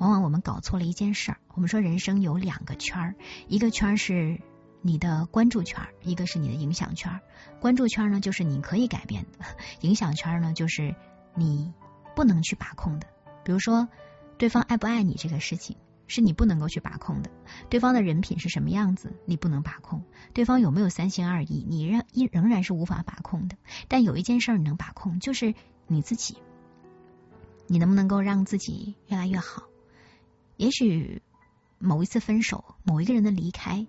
往往我们搞错了一件事儿。我们说人生有两个圈儿，一个圈儿是你的关注圈儿，一个是你的影响圈儿。关注圈儿呢，就是你可以改变的；影响圈儿呢，就是你不能去把控的。比如说，对方爱不爱你这个事情，是你不能够去把控的；对方的人品是什么样子，你不能把控；对方有没有三心二意，你仍依仍然是无法把控的。但有一件事儿你能把控，就是你自己，你能不能够让自己越来越好？也许某一次分手，某一个人的离开，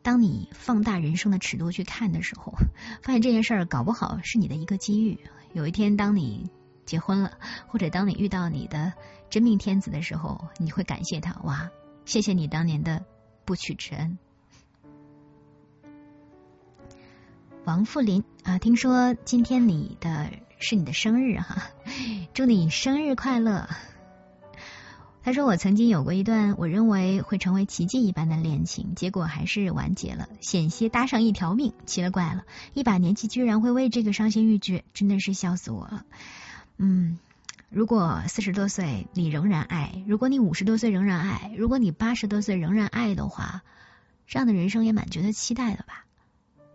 当你放大人生的尺度去看的时候，发现这件事儿搞不好是你的一个机遇。有一天，当你结婚了，或者当你遇到你的真命天子的时候，你会感谢他，哇，谢谢你当年的不娶之恩。王富林啊，听说今天你的是你的生日哈，祝你生日快乐。他说：“我曾经有过一段我认为会成为奇迹一般的恋情，结果还是完结了，险些搭上一条命。奇了怪了，一把年纪居然会为这个伤心欲绝，真的是笑死我了。嗯，如果四十多岁你仍然爱，如果你五十多岁仍然爱，如果你八十多岁仍然爱的话，这样的人生也蛮值得期待的吧？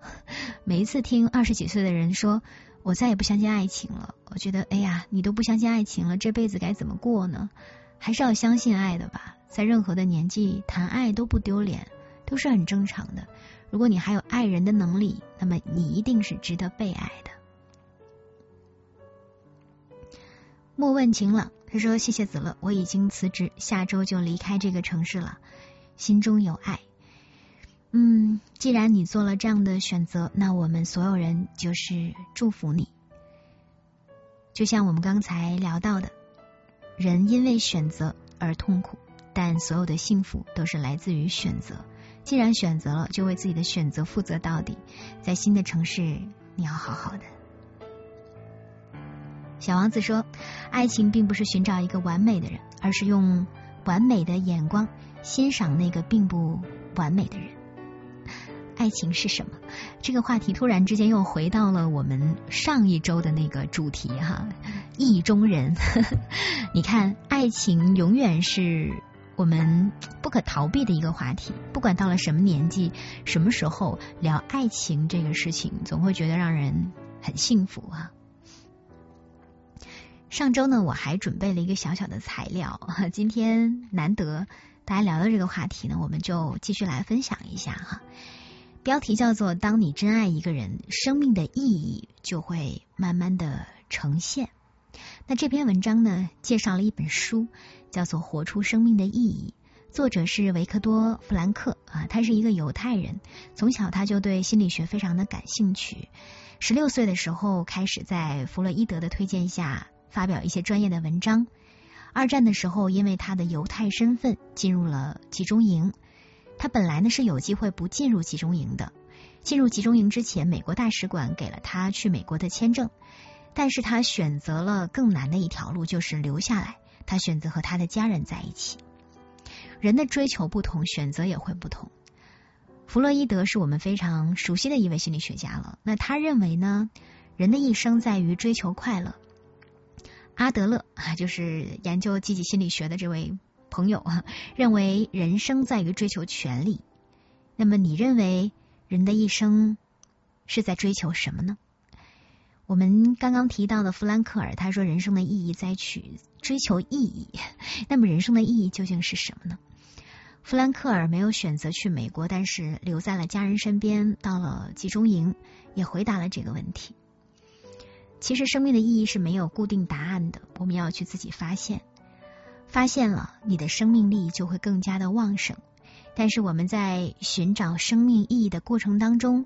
每一次听二十几岁的人说我再也不相信爱情了，我觉得哎呀，你都不相信爱情了，这辈子该怎么过呢？”还是要相信爱的吧，在任何的年纪谈爱都不丢脸，都是很正常的。如果你还有爱人的能力，那么你一定是值得被爱的。莫问晴朗，他说：“谢谢子乐，我已经辞职，下周就离开这个城市了，心中有爱。嗯，既然你做了这样的选择，那我们所有人就是祝福你。就像我们刚才聊到的。”人因为选择而痛苦，但所有的幸福都是来自于选择。既然选择了，就为自己的选择负责到底。在新的城市，你要好好的。小王子说，爱情并不是寻找一个完美的人，而是用完美的眼光欣赏那个并不完美的人。爱情是什么？这个话题突然之间又回到了我们上一周的那个主题哈，意中人。你看，爱情永远是我们不可逃避的一个话题，不管到了什么年纪、什么时候聊爱情这个事情，总会觉得让人很幸福啊。上周呢，我还准备了一个小小的材料，今天难得大家聊到这个话题呢，我们就继续来分享一下哈。标题叫做“当你真爱一个人，生命的意义就会慢慢的呈现”。那这篇文章呢，介绍了一本书，叫做《活出生命的意义》，作者是维克多·弗兰克啊，他是一个犹太人，从小他就对心理学非常的感兴趣。十六岁的时候开始在弗洛伊德的推荐下发表一些专业的文章。二战的时候，因为他的犹太身份进入了集中营。他本来呢是有机会不进入集中营的。进入集中营之前，美国大使馆给了他去美国的签证，但是他选择了更难的一条路，就是留下来。他选择和他的家人在一起。人的追求不同，选择也会不同。弗洛伊德是我们非常熟悉的一位心理学家了。那他认为呢，人的一生在于追求快乐。阿德勒啊，就是研究积极心理学的这位。朋友啊，认为人生在于追求权利。那么，你认为人的一生是在追求什么呢？我们刚刚提到的弗兰克尔，他说人生的意义在取追求意义。那么，人生的意义究竟是什么呢？弗兰克尔没有选择去美国，但是留在了家人身边，到了集中营，也回答了这个问题。其实，生命的意义是没有固定答案的，我们要去自己发现。发现了，你的生命力就会更加的旺盛。但是我们在寻找生命意义的过程当中，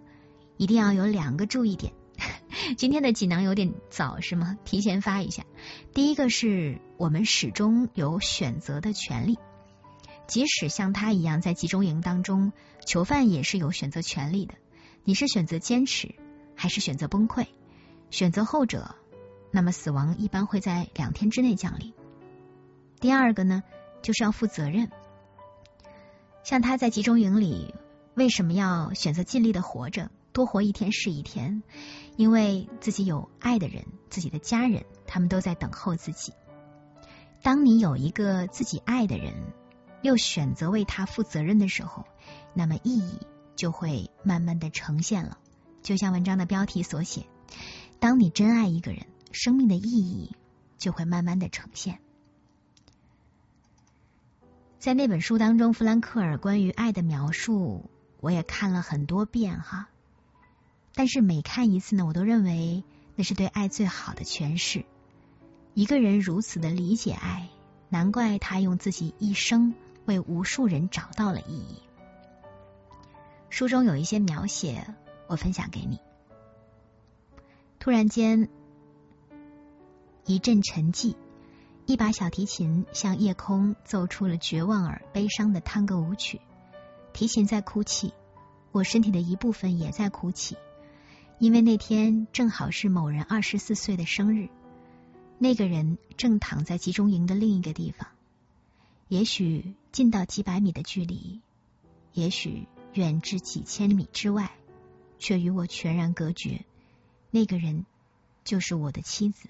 一定要有两个注意点。今天的锦囊有点早是吗？提前发一下。第一个是我们始终有选择的权利，即使像他一样在集中营当中，囚犯也是有选择权利的。你是选择坚持，还是选择崩溃？选择后者，那么死亡一般会在两天之内降临。第二个呢，就是要负责任。像他在集中营里，为什么要选择尽力的活着，多活一天是一天？因为自己有爱的人，自己的家人，他们都在等候自己。当你有一个自己爱的人，又选择为他负责任的时候，那么意义就会慢慢的呈现了。就像文章的标题所写，当你真爱一个人，生命的意义就会慢慢的呈现。在那本书当中，弗兰克尔关于爱的描述，我也看了很多遍哈。但是每看一次呢，我都认为那是对爱最好的诠释。一个人如此的理解爱，难怪他用自己一生为无数人找到了意义。书中有一些描写，我分享给你。突然间，一阵沉寂。一把小提琴向夜空奏出了绝望而悲伤的探戈舞曲，提琴在哭泣，我身体的一部分也在哭泣，因为那天正好是某人二十四岁的生日，那个人正躺在集中营的另一个地方，也许近到几百米的距离，也许远至几千米之外，却与我全然隔绝。那个人就是我的妻子。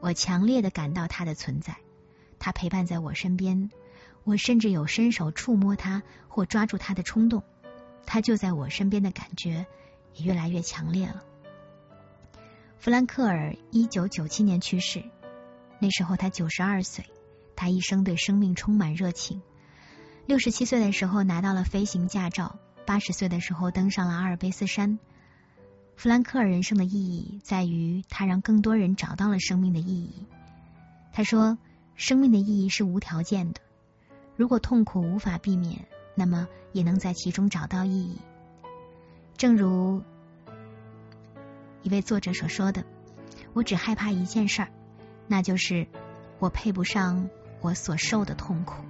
我强烈的感到他的存在，他陪伴在我身边，我甚至有伸手触摸他或抓住他的冲动，他就在我身边的感觉也越来越强烈了。弗兰克尔一九九七年去世，那时候他九十二岁，他一生对生命充满热情。六十七岁的时候拿到了飞行驾照，八十岁的时候登上了阿尔卑斯山。弗兰克尔人生的意义在于，他让更多人找到了生命的意义。他说：“生命的意义是无条件的，如果痛苦无法避免，那么也能在其中找到意义。”正如一位作者所说的：“我只害怕一件事儿，那就是我配不上我所受的痛苦。”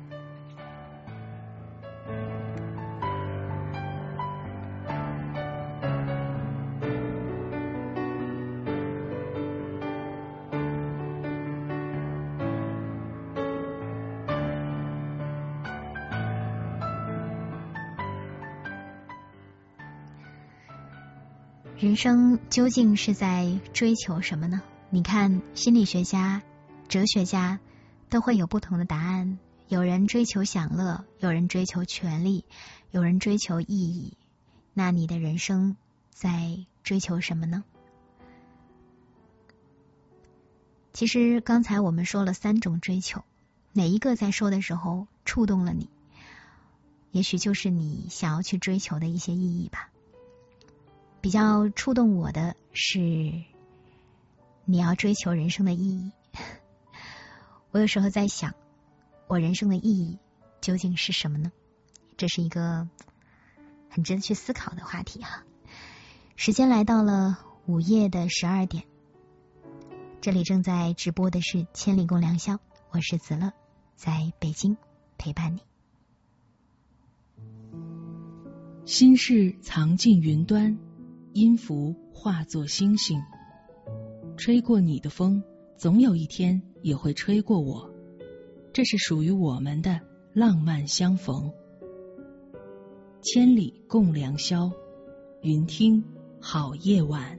人生究竟是在追求什么呢？你看，心理学家、哲学家都会有不同的答案。有人追求享乐，有人追求权利，有人追求意义。那你的人生在追求什么呢？其实刚才我们说了三种追求，哪一个在说的时候触动了你？也许就是你想要去追求的一些意义吧。比较触动我的是，你要追求人生的意义。我有时候在想，我人生的意义究竟是什么呢？这是一个很值得去思考的话题哈。时间来到了午夜的十二点，这里正在直播的是《千里共良宵》，我是子乐，在北京陪伴你。心事藏进云端。音符化作星星，吹过你的风，总有一天也会吹过我。这是属于我们的浪漫相逢。千里共良宵，云听好夜晚。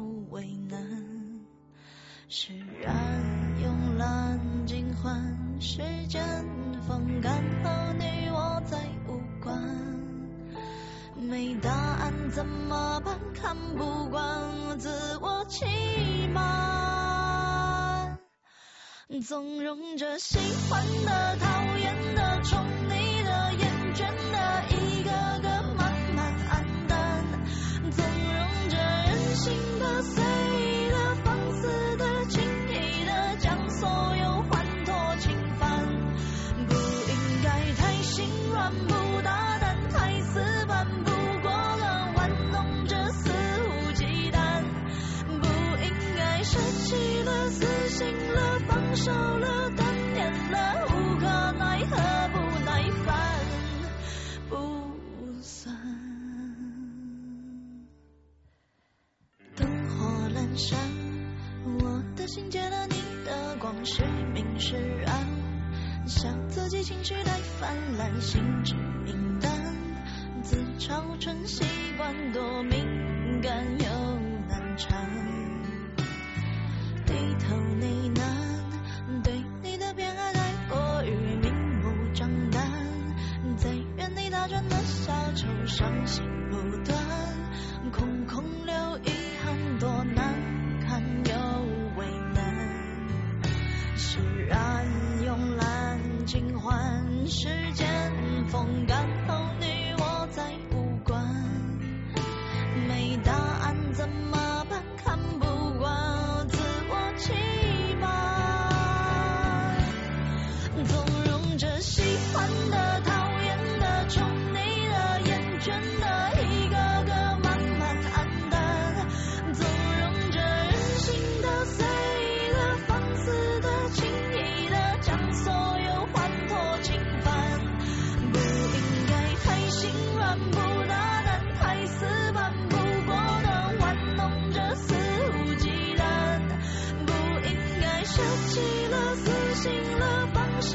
释然慵懒尽欢，时间风干和你我再无关。没答案怎么办？看不惯自我欺瞒，纵容着喜欢的、讨厌的、宠溺的、厌倦的，死心了、放手了、断念了，无可奈何，不耐烦，不算。灯火阑珊，我的心借了你的光，是明是暗，笑自己情绪太泛滥，心知明淡，自嘲成习惯，多敏感又难缠，头呢喃，对你的偏爱太过于明目张胆，在原地打转的小丑，伤心不断，空空留遗憾，多难堪又为难。释然慵懒，尽欢时间风干。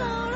了，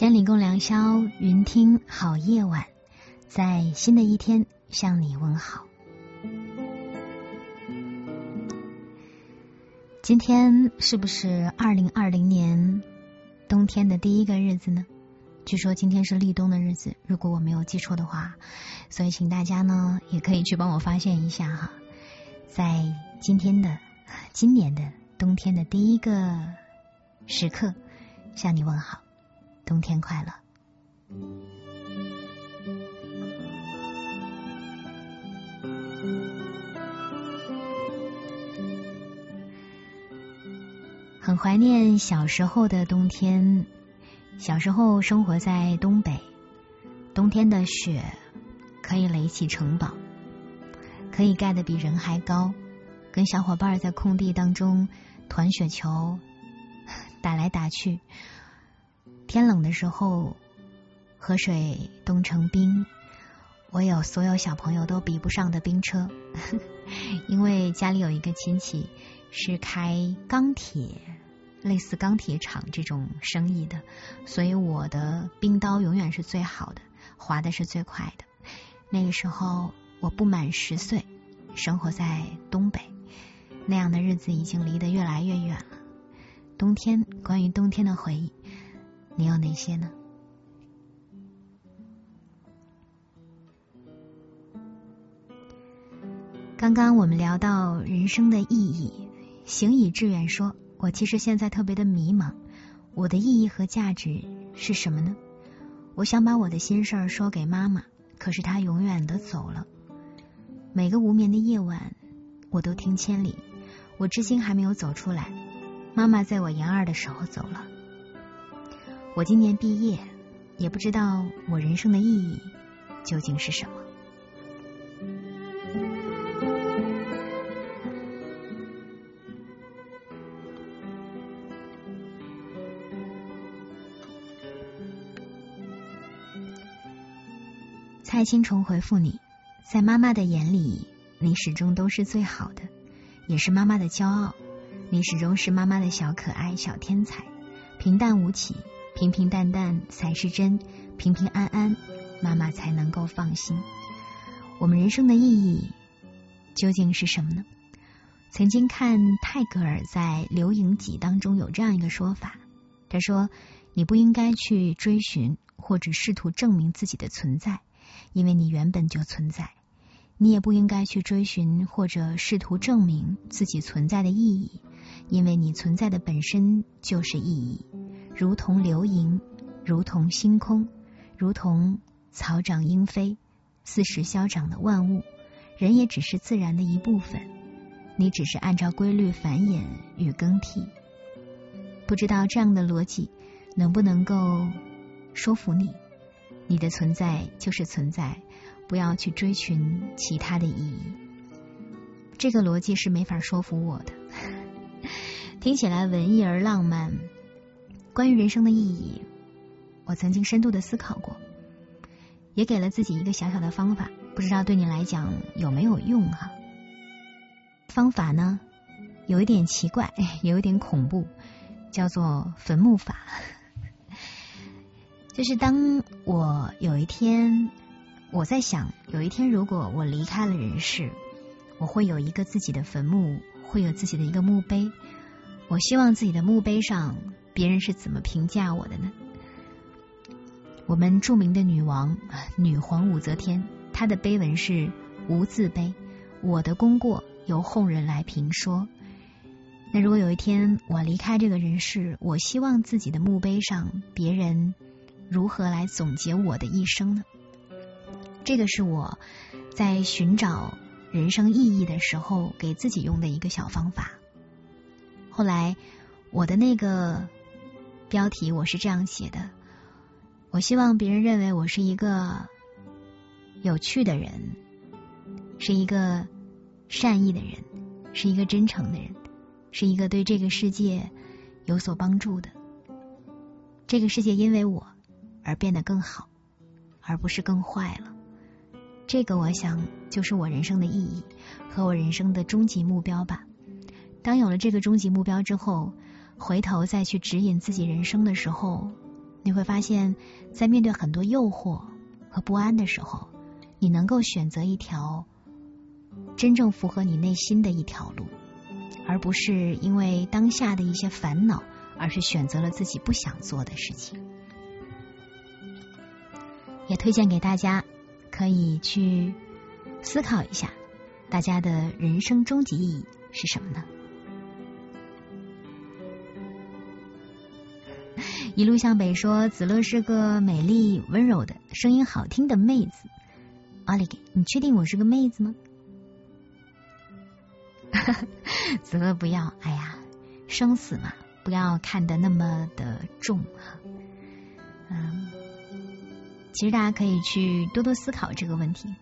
千里共良宵，云听好夜晚，在新的一天向你问好。今天是不是二零二零年冬天的第一个日子呢？据说今天是立冬的日子，如果我没有记错的话，所以请大家呢也可以去帮我发现一下哈，在今天的今年的冬天的第一个时刻向你问好。冬天快乐！很怀念小时候的冬天。小时候生活在东北，冬天的雪可以垒起城堡，可以盖得比人还高。跟小伙伴在空地当中团雪球，打来打去。天冷的时候，河水冻成冰，我有所有小朋友都比不上的冰车，因为家里有一个亲戚是开钢铁，类似钢铁厂这种生意的，所以我的冰刀永远是最好的，滑的是最快的。那个时候我不满十岁，生活在东北，那样的日子已经离得越来越远了。冬天，关于冬天的回忆。你有哪些呢？刚刚我们聊到人生的意义，行以致远说：“我其实现在特别的迷茫，我的意义和价值是什么呢？我想把我的心事儿说给妈妈，可是她永远的走了。每个无眠的夜晚，我都听千里，我至今还没有走出来。妈妈在我研二的时候走了。”我今年毕业，也不知道我人生的意义究竟是什么。蔡青虫回复你，在妈妈的眼里，你始终都是最好的，也是妈妈的骄傲。你始终是妈妈的小可爱、小天才，平淡无奇。平平淡淡才是真，平平安安，妈妈才能够放心。我们人生的意义究竟是什么呢？曾经看泰戈尔在《留影集》当中有这样一个说法，他说：“你不应该去追寻或者试图证明自己的存在，因为你原本就存在；你也不应该去追寻或者试图证明自己存在的意义，因为你存在的本身就是意义。”如同流萤，如同星空，如同草长莺飞，四时消长的万物，人也只是自然的一部分。你只是按照规律繁衍与更替。不知道这样的逻辑能不能够说服你？你的存在就是存在，不要去追寻其他的意义。这个逻辑是没法说服我的，听起来文艺而浪漫。关于人生的意义，我曾经深度的思考过，也给了自己一个小小的方法，不知道对你来讲有没有用哈？方法呢，有一点奇怪，有一点恐怖，叫做坟墓法。就是当我有一天，我在想，有一天如果我离开了人世，我会有一个自己的坟墓，会有自己的一个墓碑。我希望自己的墓碑上。别人是怎么评价我的呢？我们著名的女王女皇武则天，她的碑文是无字碑，我的功过由后人来评说。那如果有一天我离开这个人世，我希望自己的墓碑上别人如何来总结我的一生呢？这个是我在寻找人生意义的时候给自己用的一个小方法。后来我的那个。标题我是这样写的：我希望别人认为我是一个有趣的人，是一个善意的人，是一个真诚的人，是一个对这个世界有所帮助的。这个世界因为我而变得更好，而不是更坏了。这个我想就是我人生的意义和我人生的终极目标吧。当有了这个终极目标之后。回头再去指引自己人生的时候，你会发现在面对很多诱惑和不安的时候，你能够选择一条真正符合你内心的一条路，而不是因为当下的一些烦恼，而是选择了自己不想做的事情。也推荐给大家，可以去思考一下，大家的人生终极意义是什么呢？一路向北说，子乐是个美丽温柔的声音好听的妹子。奥利给，你确定我是个妹子吗？子乐不要，哎呀，生死嘛，不要看得那么的重。嗯，其实大家可以去多多思考这个问题，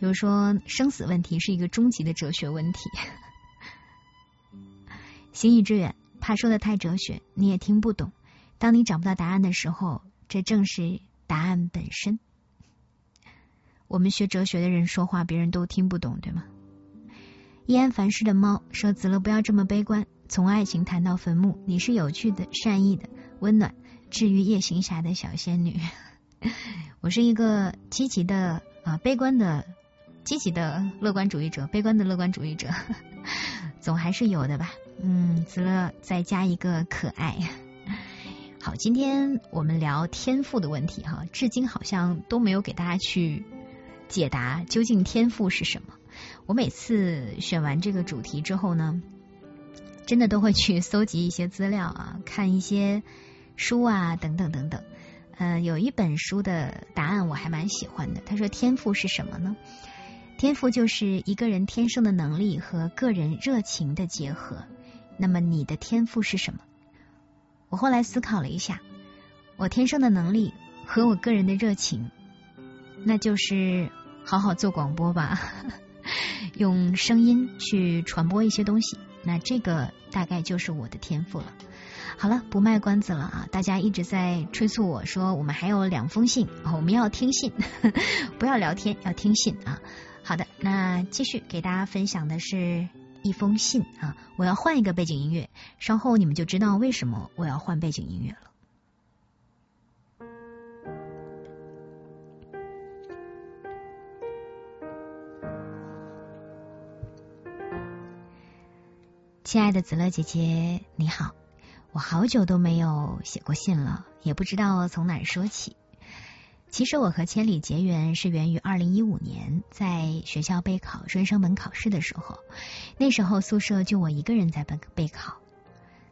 比如说生死问题是一个终极的哲学问题。行以致远，怕说的太哲学，你也听不懂。当你找不到答案的时候，这正是答案本身。我们学哲学的人说话，别人都听不懂，对吗？一安凡事的猫说：“子乐不要这么悲观，从爱情谈到坟墓，你是有趣的、善意的、温暖、治愈夜行侠的小仙女。我是一个积极的啊，悲观的、积极的乐观主义者，悲观的乐观主义者，总还是有的吧。嗯，子乐再加一个可爱。”好，今天我们聊天赋的问题哈，至今好像都没有给大家去解答究竟天赋是什么。我每次选完这个主题之后呢，真的都会去搜集一些资料啊，看一些书啊，等等等等。呃，有一本书的答案我还蛮喜欢的，他说天赋是什么呢？天赋就是一个人天生的能力和个人热情的结合。那么你的天赋是什么？我后来思考了一下，我天生的能力和我个人的热情，那就是好好做广播吧，用声音去传播一些东西。那这个大概就是我的天赋了。好了，不卖关子了啊！大家一直在催促我说，我们还有两封信，我们要听信，不要聊天，要听信啊。好的，那继续给大家分享的是。一封信啊！我要换一个背景音乐，稍后你们就知道为什么我要换背景音乐了。亲爱的子乐姐姐，你好，我好久都没有写过信了，也不知道从哪儿说起。其实我和千里结缘是源于二零一五年在学校备考专升本考试的时候，那时候宿舍就我一个人在备备考，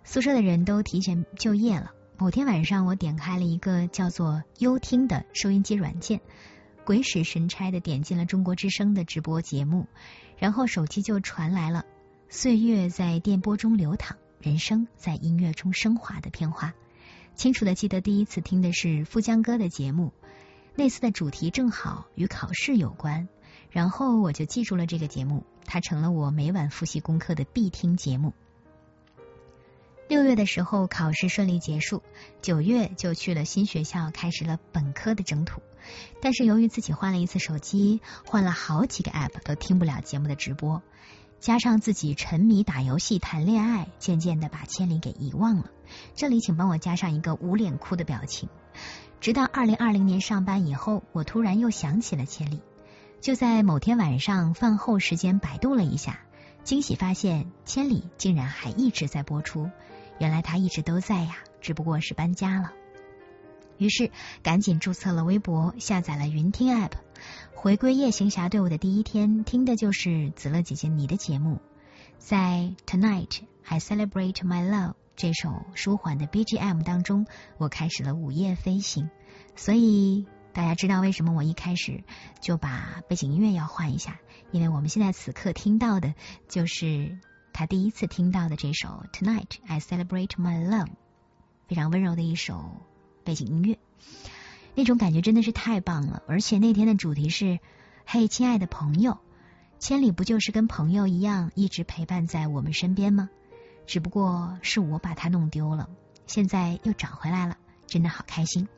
宿舍的人都提前就业了。某天晚上，我点开了一个叫做优听的收音机软件，鬼使神差的点进了中国之声的直播节目，然后手机就传来了“岁月在电波中流淌，人生在音乐中升华”的片花。清楚的记得第一次听的是富江哥的节目。那次的主题正好与考试有关，然后我就记住了这个节目，它成了我每晚复习功课的必听节目。六月的时候考试顺利结束，九月就去了新学校，开始了本科的征途。但是由于自己换了一次手机，换了好几个 app 都听不了节目的直播，加上自己沉迷打游戏、谈恋爱，渐渐的把千里给遗忘了。这里请帮我加上一个捂脸哭的表情。直到二零二零年上班以后，我突然又想起了千里。就在某天晚上饭后时间，百度了一下，惊喜发现千里竟然还一直在播出。原来他一直都在呀，只不过是搬家了。于是赶紧注册了微博，下载了云听 app。回归夜行侠队伍的第一天，听的就是子乐姐姐你的节目。在 Tonight I Celebrate My Love。这首舒缓的 BGM 当中，我开始了午夜飞行。所以大家知道为什么我一开始就把背景音乐要换一下？因为我们现在此刻听到的就是他第一次听到的这首 Tonight I Celebrate My Love，非常温柔的一首背景音乐。那种感觉真的是太棒了。而且那天的主题是：嘿，亲爱的朋友，千里不就是跟朋友一样，一直陪伴在我们身边吗？只不过是我把它弄丢了，现在又找回来了，真的好开心。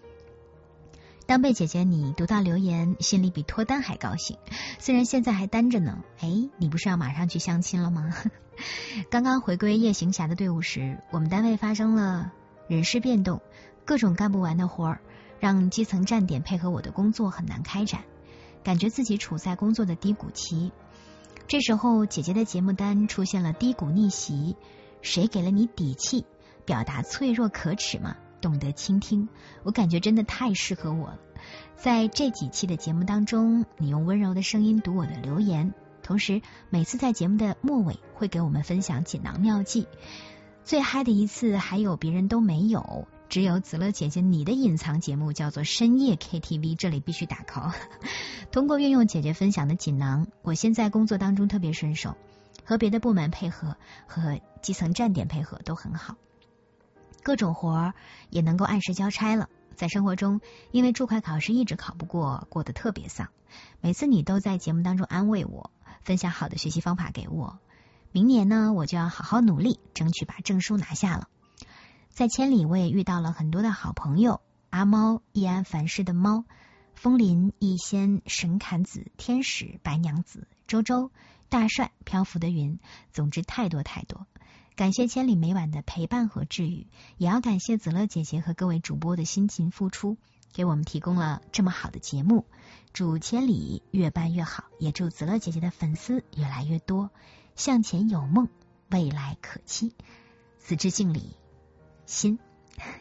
当贝姐姐你读到留言，心里比脱单还高兴。虽然现在还单着呢，哎，你不是要马上去相亲了吗？刚刚回归夜行侠的队伍时，我们单位发生了人事变动，各种干不完的活儿，让基层站点配合我的工作很难开展，感觉自己处在工作的低谷期。这时候，姐姐的节目单出现了低谷逆袭，谁给了你底气？表达脆弱可耻吗？懂得倾听，我感觉真的太适合我了。在这几期的节目当中，你用温柔的声音读我的留言，同时每次在节目的末尾会给我们分享锦囊妙计。最嗨的一次还有别人都没有，只有子乐姐姐你的隐藏节目叫做深夜 KTV，这里必须打 call。通过运用姐姐分享的锦囊，我现在工作当中特别顺手，和别的部门配合，和基层站点配合都很好。各种活儿也能够按时交差了。在生活中，因为注会考试一直考不过，过得特别丧。每次你都在节目当中安慰我，分享好的学习方法给我。明年呢，我就要好好努力，争取把证书拿下了。在千里，我也遇到了很多的好朋友：阿猫、易安凡世的猫、风林、逸仙、神侃子、天使、白娘子、周周、大帅、漂浮的云。总之，太多太多。感谢千里每晚的陪伴和治愈，也要感谢子乐姐姐和各位主播的辛勤付出，给我们提供了这么好的节目。祝千里越办越好，也祝子乐姐姐的粉丝越来越多，向前有梦，未来可期。子之敬礼，心。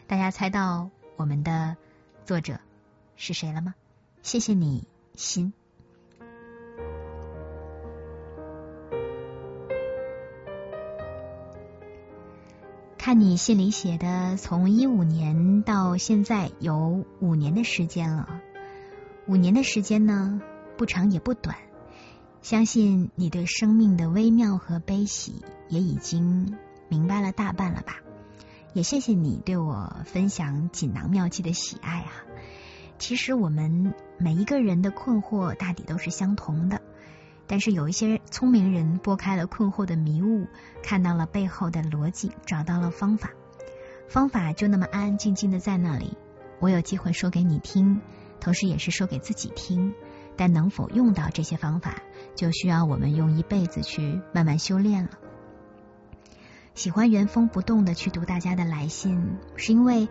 大家猜到我们的作者是谁了吗？谢谢你，心。看你信里写的，从一五年到现在有五年的时间了。五年的时间呢，不长也不短。相信你对生命的微妙和悲喜也已经明白了大半了吧？也谢谢你对我分享锦囊妙计的喜爱啊！其实我们每一个人的困惑大抵都是相同的。但是有一些聪明人拨开了困惑的迷雾，看到了背后的逻辑，找到了方法。方法就那么安安静静的在那里，我有机会说给你听，同时也是说给自己听。但能否用到这些方法，就需要我们用一辈子去慢慢修炼了。喜欢原封不动的去读大家的来信，是因为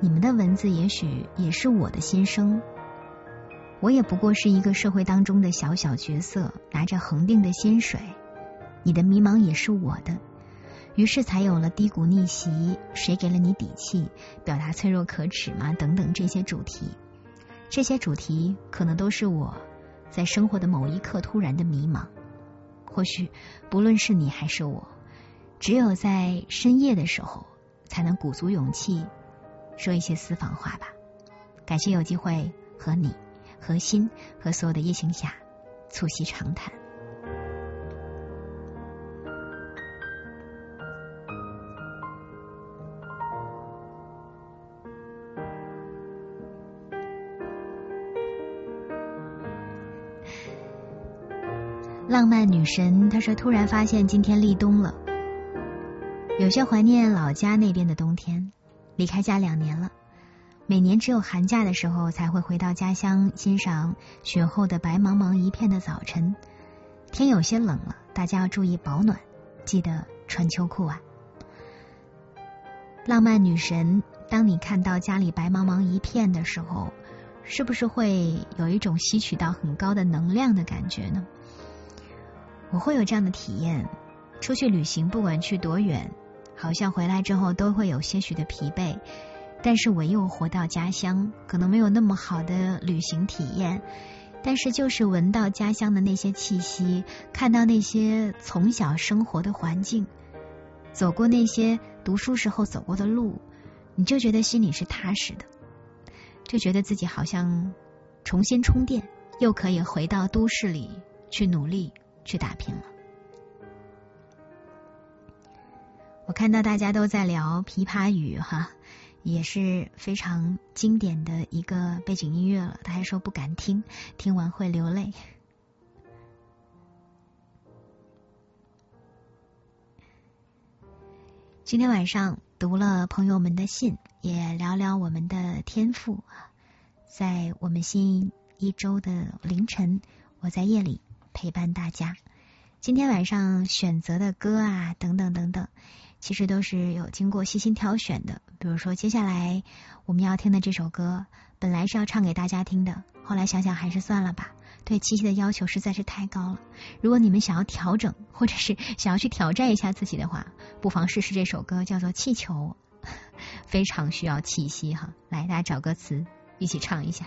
你们的文字也许也是我的心声。我也不过是一个社会当中的小小角色，拿着恒定的薪水。你的迷茫也是我的，于是才有了低谷逆袭。谁给了你底气？表达脆弱可耻吗？等等这些主题，这些主题可能都是我在生活的某一刻突然的迷茫。或许不论是你还是我，只有在深夜的时候，才能鼓足勇气说一些私房话吧。感谢有机会和你。核心和所有的夜行侠促膝长谈。浪漫女神她说：“突然发现今天立冬了，有些怀念老家那边的冬天。离开家两年了。”每年只有寒假的时候才会回到家乡，欣赏雪后的白茫茫一片的早晨。天有些冷了，大家要注意保暖，记得穿秋裤啊！浪漫女神，当你看到家里白茫茫一片的时候，是不是会有一种吸取到很高的能量的感觉呢？我会有这样的体验。出去旅行，不管去多远，好像回来之后都会有些许的疲惫。但是我又回到家乡，可能没有那么好的旅行体验，但是就是闻到家乡的那些气息，看到那些从小生活的环境，走过那些读书时候走过的路，你就觉得心里是踏实的，就觉得自己好像重新充电，又可以回到都市里去努力去打拼了。我看到大家都在聊《琵琶语》哈。也是非常经典的一个背景音乐了。他还说不敢听，听完会流泪。今天晚上读了朋友们的信，也聊聊我们的天赋。在我们新一周的凌晨，我在夜里陪伴大家。今天晚上选择的歌啊，等等等等。其实都是有经过细心挑选的。比如说接下来我们要听的这首歌，本来是要唱给大家听的，后来想想还是算了吧。对七夕的要求实在是太高了。如果你们想要调整，或者是 想要去挑战一下自己的话，不妨试试这首歌，叫做《气球》，非常需要气息哈。来，大家找歌词一起唱一下。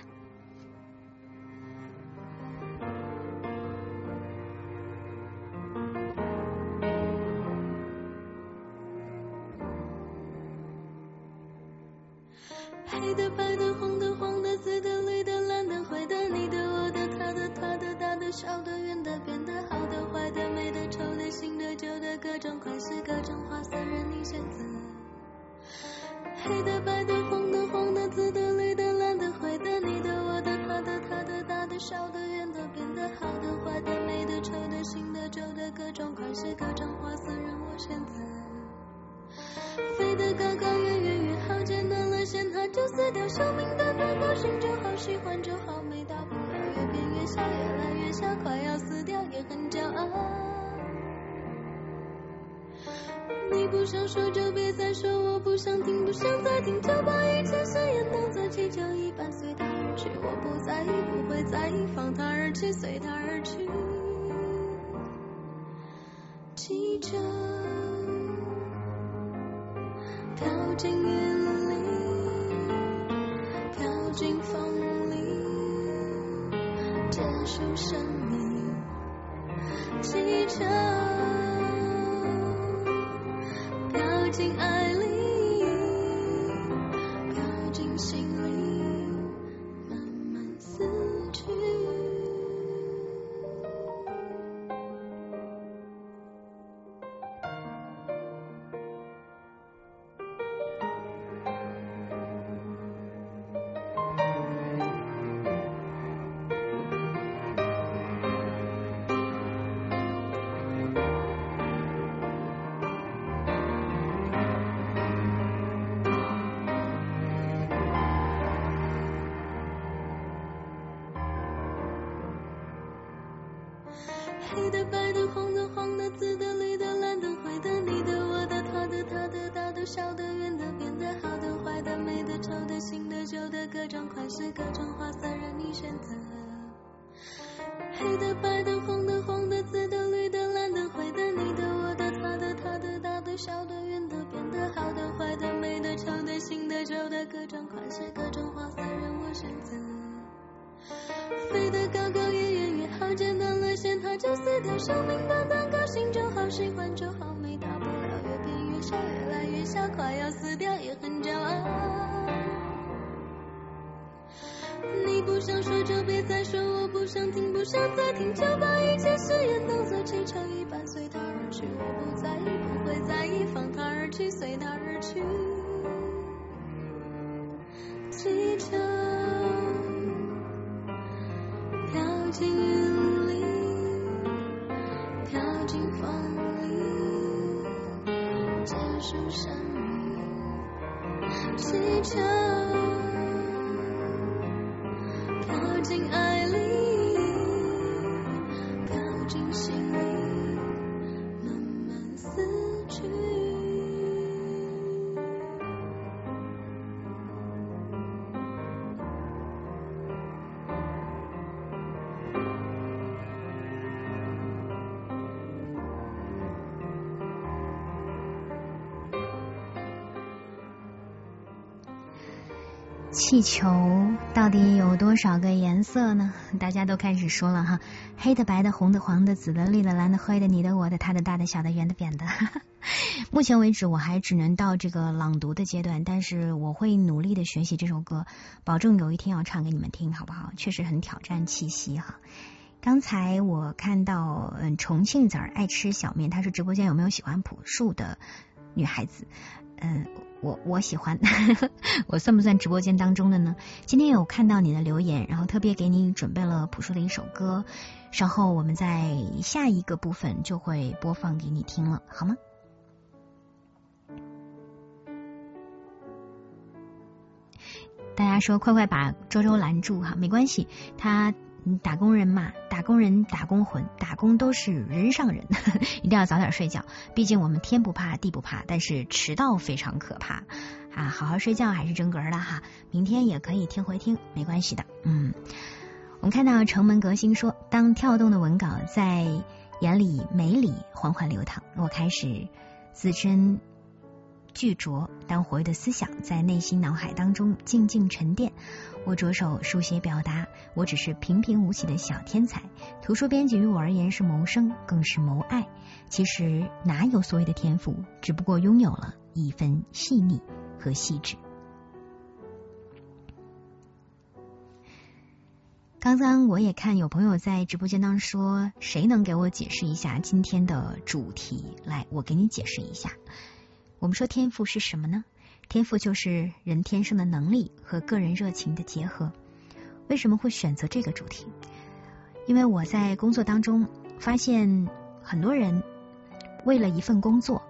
新的、各种款式、各种花色，任我选择。飞得高高远远越好，剪断了线它就死掉，生命短短高兴就好，喜欢就好，没大不了，越变越小，越来越小，快要死掉也很骄傲。你不想说就别再说，我不想听，不想再听，就把一切誓言当作气球一般随它而去，我不在意，不会在意，放它而去，随它而去。气球。飘进云里，飘进风里，结束生命。气球飘进爱里，气球到底有多少个颜色呢？大家都开始说了哈，黑的、白的、红的、黄的、紫的、绿的、蓝的、灰的，你的、我的、他的、大的、小的、圆的、扁的。目前为止，我还只能到这个朗读的阶段，但是我会努力的学习这首歌，保证有一天要唱给你们听，好不好？确实很挑战气息哈。刚才我看到，嗯，重庆子儿爱吃小面，他说直播间有没有喜欢朴树的女孩子？嗯，我我喜欢，我算不算直播间当中的呢？今天有看到你的留言，然后特别给你准备了朴树的一首歌，稍后我们在下一个部分就会播放给你听了，好吗？大家说快快把周周拦住哈，没关系，他打工人嘛，打工人打工魂，打工都是人上人，一定要早点睡觉。毕竟我们天不怕地不怕，但是迟到非常可怕啊！好好睡觉还是真格的哈，明天也可以听回听，没关系的。嗯，我们看到城门革新说，当跳动的文稿在眼里、眉里缓缓流淌，我开始自斟。句拙，当活跃的思想在内心脑海当中静静沉淀。我着手书写表达，我只是平平无奇的小天才。图书编辑于我而言是谋生，更是谋爱。其实哪有所谓的天赋，只不过拥有了一份细腻和细致。刚刚我也看有朋友在直播间当中说，谁能给我解释一下今天的主题？来，我给你解释一下。我们说天赋是什么呢？天赋就是人天生的能力和个人热情的结合。为什么会选择这个主题？因为我在工作当中发现，很多人为了一份工作，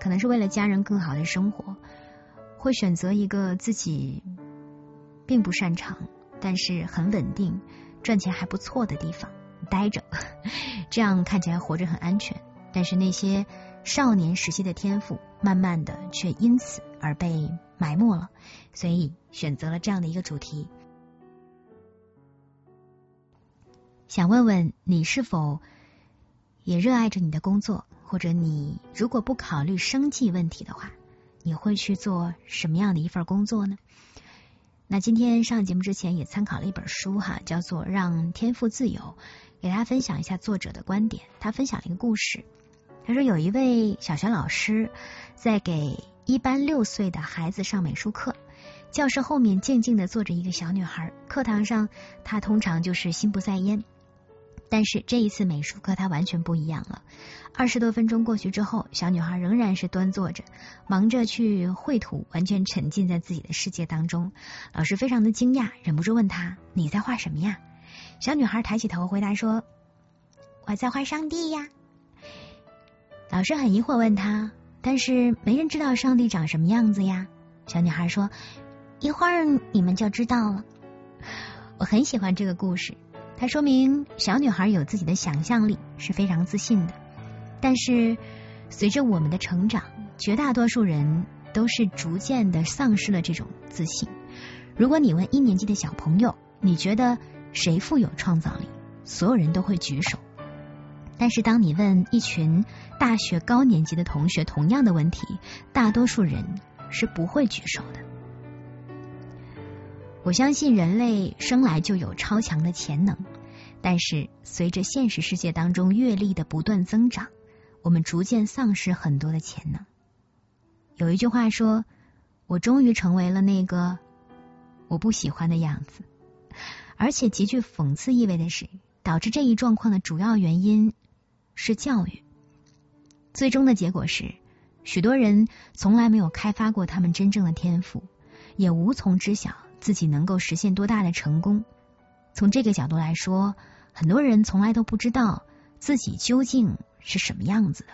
可能是为了家人更好的生活，会选择一个自己并不擅长，但是很稳定、赚钱还不错的地方待着，这样看起来活着很安全。但是那些少年时期的天赋，慢慢的却因此而被埋没了，所以选择了这样的一个主题。想问问你是否也热爱着你的工作，或者你如果不考虑生计问题的话，你会去做什么样的一份工作呢？那今天上节目之前也参考了一本书哈，叫做《让天赋自由》，给大家分享一下作者的观点。他分享了一个故事。他说有一位小学老师在给一班六岁的孩子上美术课，教室后面静静的坐着一个小女孩。课堂上她通常就是心不在焉，但是这一次美术课她完全不一样了。二十多分钟过去之后，小女孩仍然是端坐着，忙着去绘图，完全沉浸在自己的世界当中。老师非常的惊讶，忍不住问她：“你在画什么呀？”小女孩抬起头回答说：“我在画上帝呀。”老师很疑惑问他，但是没人知道上帝长什么样子呀。小女孩说：“一会儿你们就知道了。”我很喜欢这个故事，它说明小女孩有自己的想象力，是非常自信的。但是随着我们的成长，绝大多数人都是逐渐的丧失了这种自信。如果你问一年级的小朋友，你觉得谁富有创造力？所有人都会举手。但是当你问一群大学高年级的同学同样的问题，大多数人是不会举手的。我相信人类生来就有超强的潜能，但是随着现实世界当中阅历的不断增长，我们逐渐丧失很多的潜能。有一句话说：“我终于成为了那个我不喜欢的样子。”而且极具讽刺意味的是，导致这一状况的主要原因。是教育，最终的结果是，许多人从来没有开发过他们真正的天赋，也无从知晓自己能够实现多大的成功。从这个角度来说，很多人从来都不知道自己究竟是什么样子的。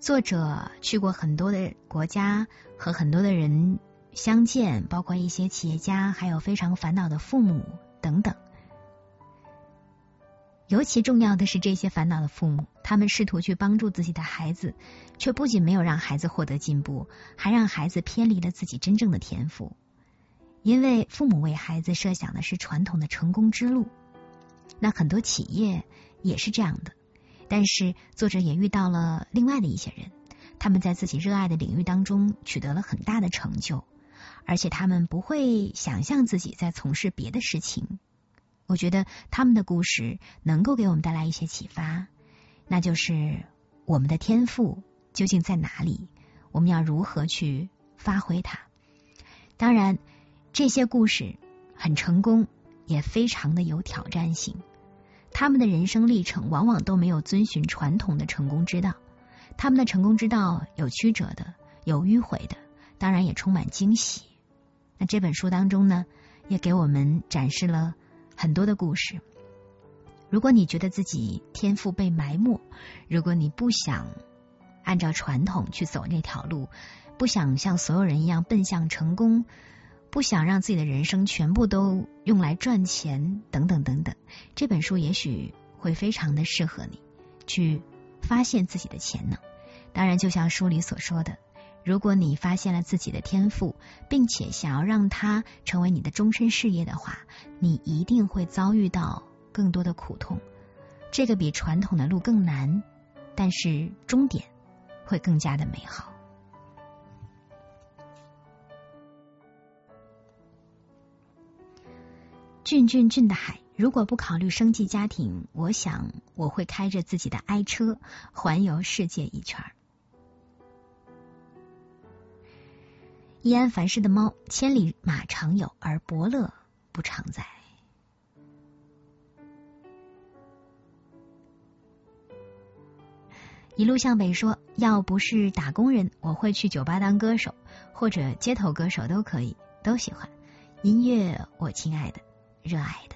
作者去过很多的国家，和很多的人相见，包括一些企业家，还有非常烦恼的父母等等。尤其重要的是，这些烦恼的父母，他们试图去帮助自己的孩子，却不仅没有让孩子获得进步，还让孩子偏离了自己真正的天赋。因为父母为孩子设想的是传统的成功之路，那很多企业也是这样的。但是作者也遇到了另外的一些人，他们在自己热爱的领域当中取得了很大的成就，而且他们不会想象自己在从事别的事情。我觉得他们的故事能够给我们带来一些启发，那就是我们的天赋究竟在哪里？我们要如何去发挥它？当然，这些故事很成功，也非常的有挑战性。他们的人生历程往往都没有遵循传统的成功之道，他们的成功之道有曲折的，有迂回的，当然也充满惊喜。那这本书当中呢，也给我们展示了。很多的故事。如果你觉得自己天赋被埋没，如果你不想按照传统去走那条路，不想像所有人一样奔向成功，不想让自己的人生全部都用来赚钱等等等等，这本书也许会非常的适合你去发现自己的潜能。当然，就像书里所说的，如果你发现了自己的天赋，并且想要让它成为你的终身事业的话，你一定会遭遇到更多的苦痛。这个比传统的路更难，但是终点会更加的美好。俊俊俊的海，如果不考虑生计家庭，我想我会开着自己的爱车环游世界一圈儿。易安凡世的猫，千里马常有，而伯乐不常在。一路向北说，要不是打工人，我会去酒吧当歌手，或者街头歌手都可以，都喜欢音乐。我亲爱的，热爱的。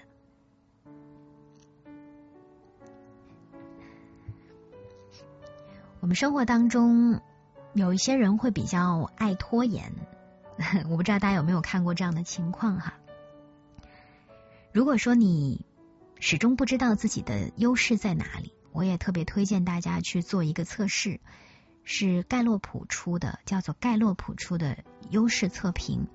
我们生活当中有一些人会比较爱拖延，我不知道大家有没有看过这样的情况哈。如果说你始终不知道自己的优势在哪里。我也特别推荐大家去做一个测试，是盖洛普出的，叫做盖洛普出的优势测评。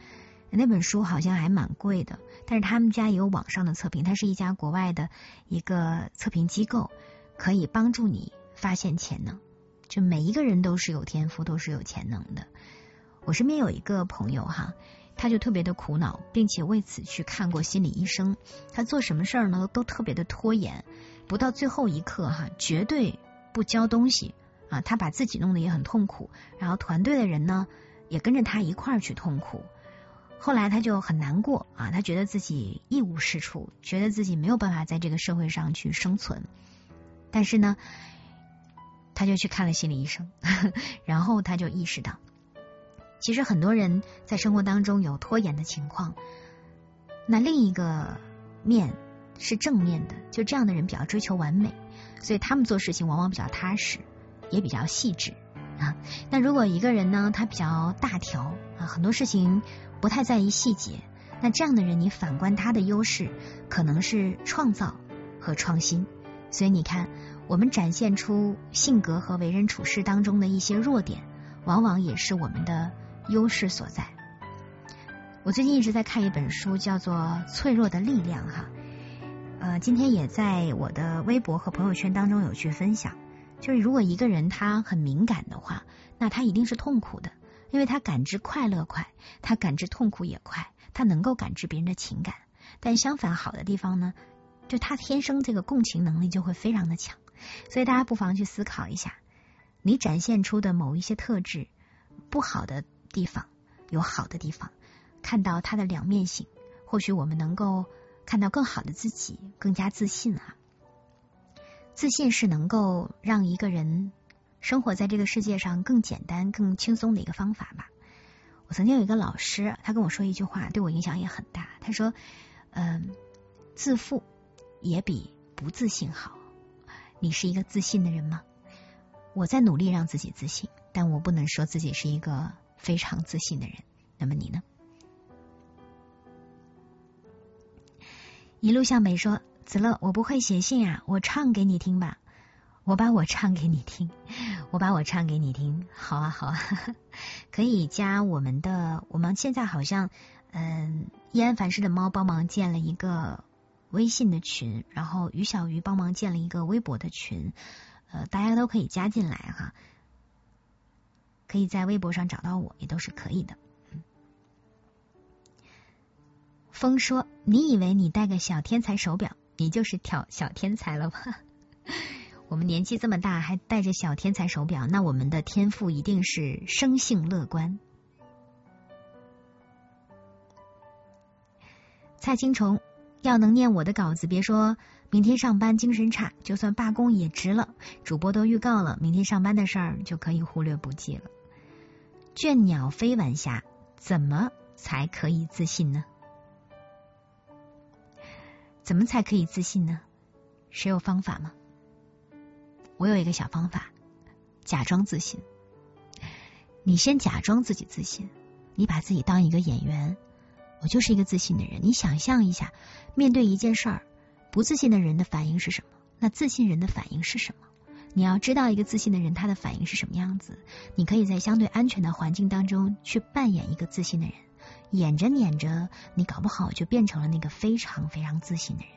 那本书好像还蛮贵的，但是他们家也有网上的测评，它是一家国外的一个测评机构，可以帮助你发现潜能。就每一个人都是有天赋，都是有潜能的。我身边有一个朋友哈，他就特别的苦恼，并且为此去看过心理医生。他做什么事儿呢，都特别的拖延。不到最后一刻哈，绝对不交东西啊！他把自己弄得也很痛苦，然后团队的人呢也跟着他一块儿去痛苦。后来他就很难过啊，他觉得自己一无是处，觉得自己没有办法在这个社会上去生存。但是呢，他就去看了心理医生，然后他就意识到，其实很多人在生活当中有拖延的情况。那另一个面。是正面的，就这样的人比较追求完美，所以他们做事情往往比较踏实，也比较细致啊。那如果一个人呢，他比较大条啊，很多事情不太在意细节，那这样的人，你反观他的优势可能是创造和创新。所以你看，我们展现出性格和为人处事当中的一些弱点，往往也是我们的优势所在。我最近一直在看一本书，叫做《脆弱的力量》哈。呃，今天也在我的微博和朋友圈当中有去分享，就是如果一个人他很敏感的话，那他一定是痛苦的，因为他感知快乐快，他感知痛苦也快，他能够感知别人的情感。但相反好的地方呢，就他天生这个共情能力就会非常的强。所以大家不妨去思考一下，你展现出的某一些特质，不好的地方有好的地方，看到它的两面性，或许我们能够。看到更好的自己，更加自信啊！自信是能够让一个人生活在这个世界上更简单、更轻松的一个方法吧。我曾经有一个老师，他跟我说一句话，对我影响也很大。他说：“嗯，自负也比不自信好。”你是一个自信的人吗？我在努力让自己自信，但我不能说自己是一个非常自信的人。那么你呢？一路向北说：“子乐，我不会写信啊，我唱给你听吧。我把我唱给你听，我把我唱给你听。好啊，好啊，可以加我们的。我们现在好像，嗯，易安凡世的猫帮忙建了一个微信的群，然后于小鱼帮忙建了一个微博的群，呃，大家都可以加进来哈，可以在微博上找到我，也都是可以的。”风说：“你以为你戴个小天才手表，你就是挑小天才了吗？我们年纪这么大还戴着小天才手表，那我们的天赋一定是生性乐观。”蔡青虫要能念我的稿子，别说明天上班精神差，就算罢工也值了。主播都预告了，明天上班的事儿就可以忽略不计了。倦鸟飞晚霞，怎么才可以自信呢？怎么才可以自信呢？谁有方法吗？我有一个小方法，假装自信。你先假装自己自信，你把自己当一个演员，我就是一个自信的人。你想象一下，面对一件事儿，不自信的人的反应是什么？那自信人的反应是什么？你要知道一个自信的人他的反应是什么样子，你可以在相对安全的环境当中去扮演一个自信的人，演着演着，你搞不好就变成了那个非常非常自信的人。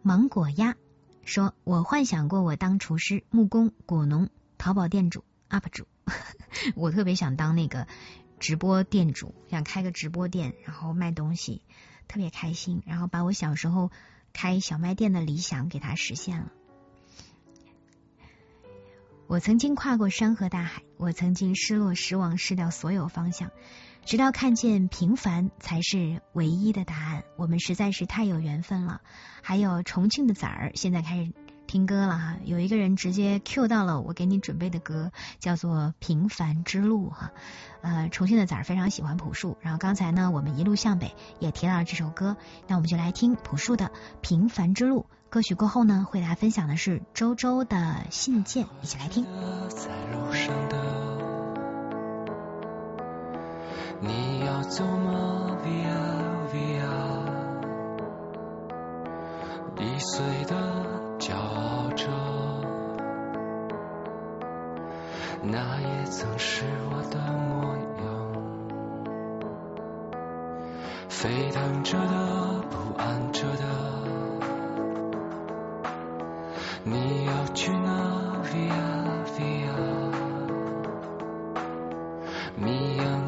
芒果鸭说：“我幻想过我当厨师、木工、果农、淘宝店主、UP 主，我特别想当那个直播店主，想开个直播店，然后卖东西，特别开心，然后把我小时候开小卖店的理想给它实现了。我曾经跨过山河大海，我曾经失落、失望、失掉所有方向。”直到看见平凡才是唯一的答案，我们实在是太有缘分了。还有重庆的崽儿，现在开始听歌了哈。有一个人直接 Q 到了我给你准备的歌，叫做《平凡之路》哈。呃，重庆的崽儿非常喜欢朴树，然后刚才呢，我们一路向北也提到了这首歌，那我们就来听朴树的《平凡之路》歌曲过后呢，会来分享的是周周的信件，一起来听。你要走吗？Via Via，易碎的骄傲着，那也曾是我的模样。沸腾着的，不安着的，你要去哪？Via Via，谜样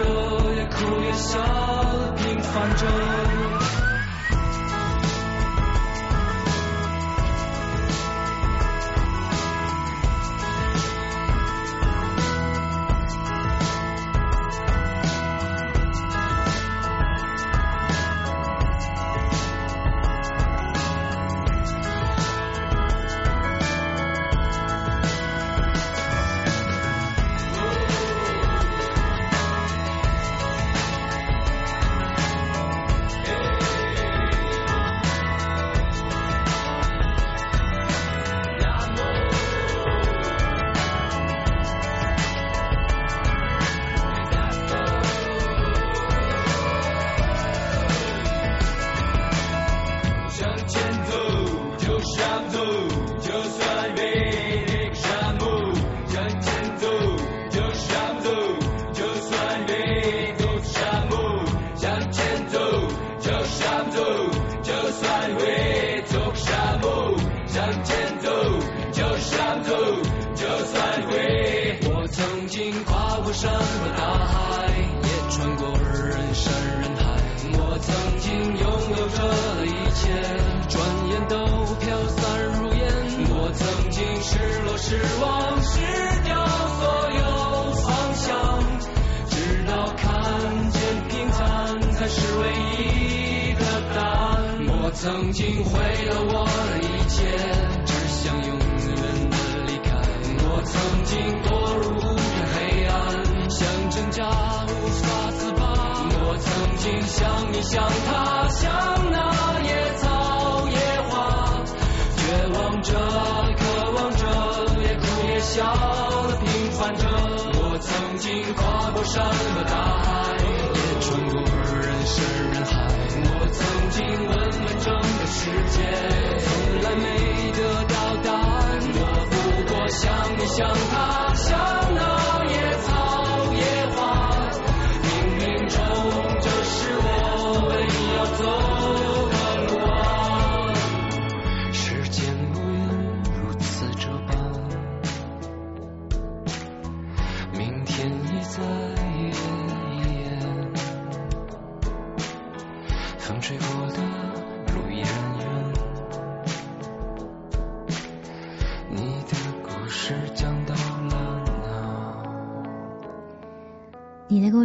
着，也哭也笑，平凡着。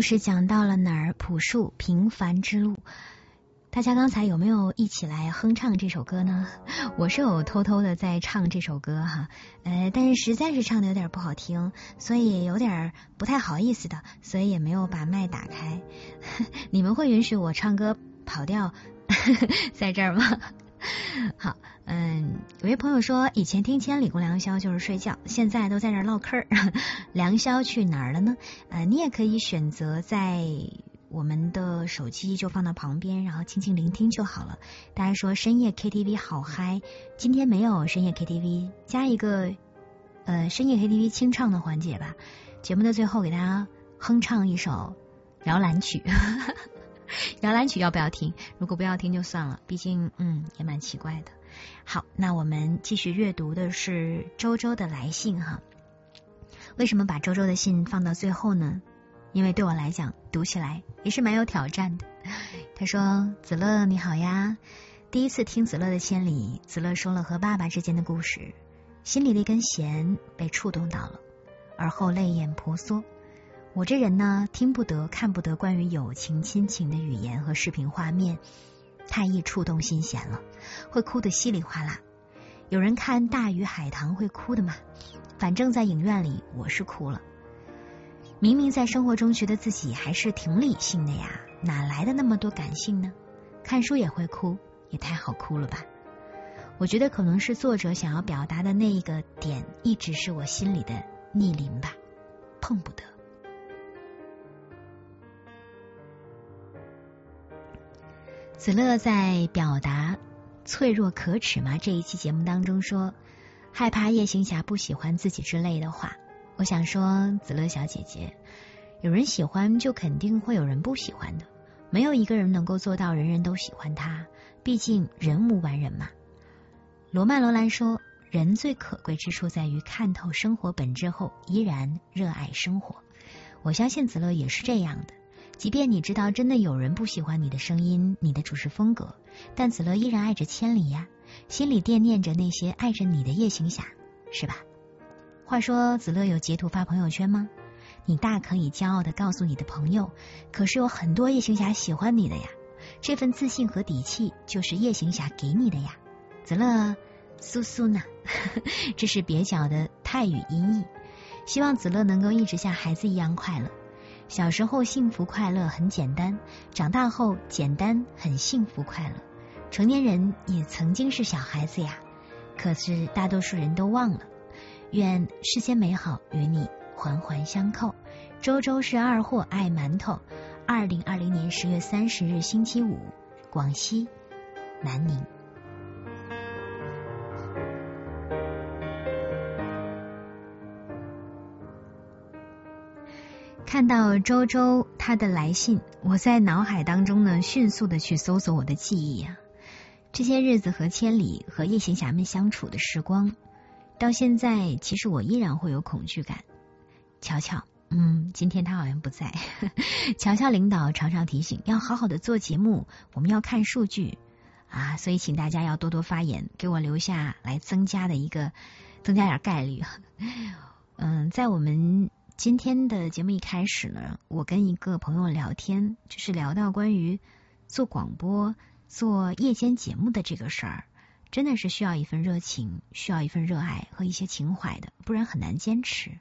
是讲到了哪儿？朴树《平凡之路》。大家刚才有没有一起来哼唱这首歌呢？我是有偷偷的在唱这首歌哈，呃，但是实在是唱的有点不好听，所以有点不太好意思的，所以也没有把麦打开。你们会允许我唱歌跑调 在这儿吗？好，嗯，有位朋友说，以前听千里共良宵就是睡觉，现在都在这儿唠嗑儿。良宵去哪儿了呢？呃，你也可以选择在我们的手机就放到旁边，然后轻轻聆听就好了。大家说深夜 KTV 好嗨，今天没有深夜 KTV，加一个呃深夜 KTV 清唱的环节吧。节目的最后给大家哼唱一首摇篮曲。摇篮曲要不要听？如果不要听就算了，毕竟嗯也蛮奇怪的。好，那我们继续阅读的是周周的来信哈。为什么把周周的信放到最后呢？因为对我来讲，读起来也是蛮有挑战的。他说：“子乐你好呀，第一次听子乐的千里，子乐说了和爸爸之间的故事，心里的一根弦被触动到了，而后泪眼婆娑。我这人呢，听不得、看不得关于友情、亲情的语言和视频画面，太易触动心弦了，会哭得稀里哗啦。有人看《大鱼海棠》会哭的吗？反正在影院里，我是哭了。明明在生活中觉得自己还是挺理性的呀，哪来的那么多感性呢？看书也会哭，也太好哭了吧！我觉得可能是作者想要表达的那一个点，一直是我心里的逆鳞吧，碰不得。子乐在表达“脆弱可耻吗”这一期节目当中说，害怕夜行侠不喜欢自己之类的话。我想说，子乐小姐姐，有人喜欢就肯定会有人不喜欢的，没有一个人能够做到人人都喜欢他，毕竟人无完人嘛。罗曼·罗兰说，人最可贵之处在于看透生活本质后依然热爱生活。我相信子乐也是这样的。即便你知道真的有人不喜欢你的声音、你的主持风格，但子乐依然爱着千里呀，心里惦念着那些爱着你的夜行侠，是吧？话说子乐有截图发朋友圈吗？你大可以骄傲的告诉你的朋友，可是有很多夜行侠喜欢你的呀，这份自信和底气就是夜行侠给你的呀。子乐，苏苏呢？这是蹩脚的泰语音译，希望子乐能够一直像孩子一样快乐。小时候幸福快乐很简单，长大后简单很幸福快乐。成年人也曾经是小孩子呀，可是大多数人都忘了。愿世间美好与你环环相扣。周周是二货爱馒头。二零二零年十月三十日星期五，广西南宁。看到周周他的来信，我在脑海当中呢迅速的去搜索我的记忆啊，这些日子和千里和夜行侠们相处的时光，到现在其实我依然会有恐惧感。乔乔，嗯，今天他好像不在。乔乔领导常常提醒要好好的做节目，我们要看数据啊，所以请大家要多多发言，给我留下来增加的一个增加点概率。嗯，在我们。今天的节目一开始呢，我跟一个朋友聊天，就是聊到关于做广播、做夜间节目的这个事儿，真的是需要一份热情，需要一份热爱和一些情怀的，不然很难坚持。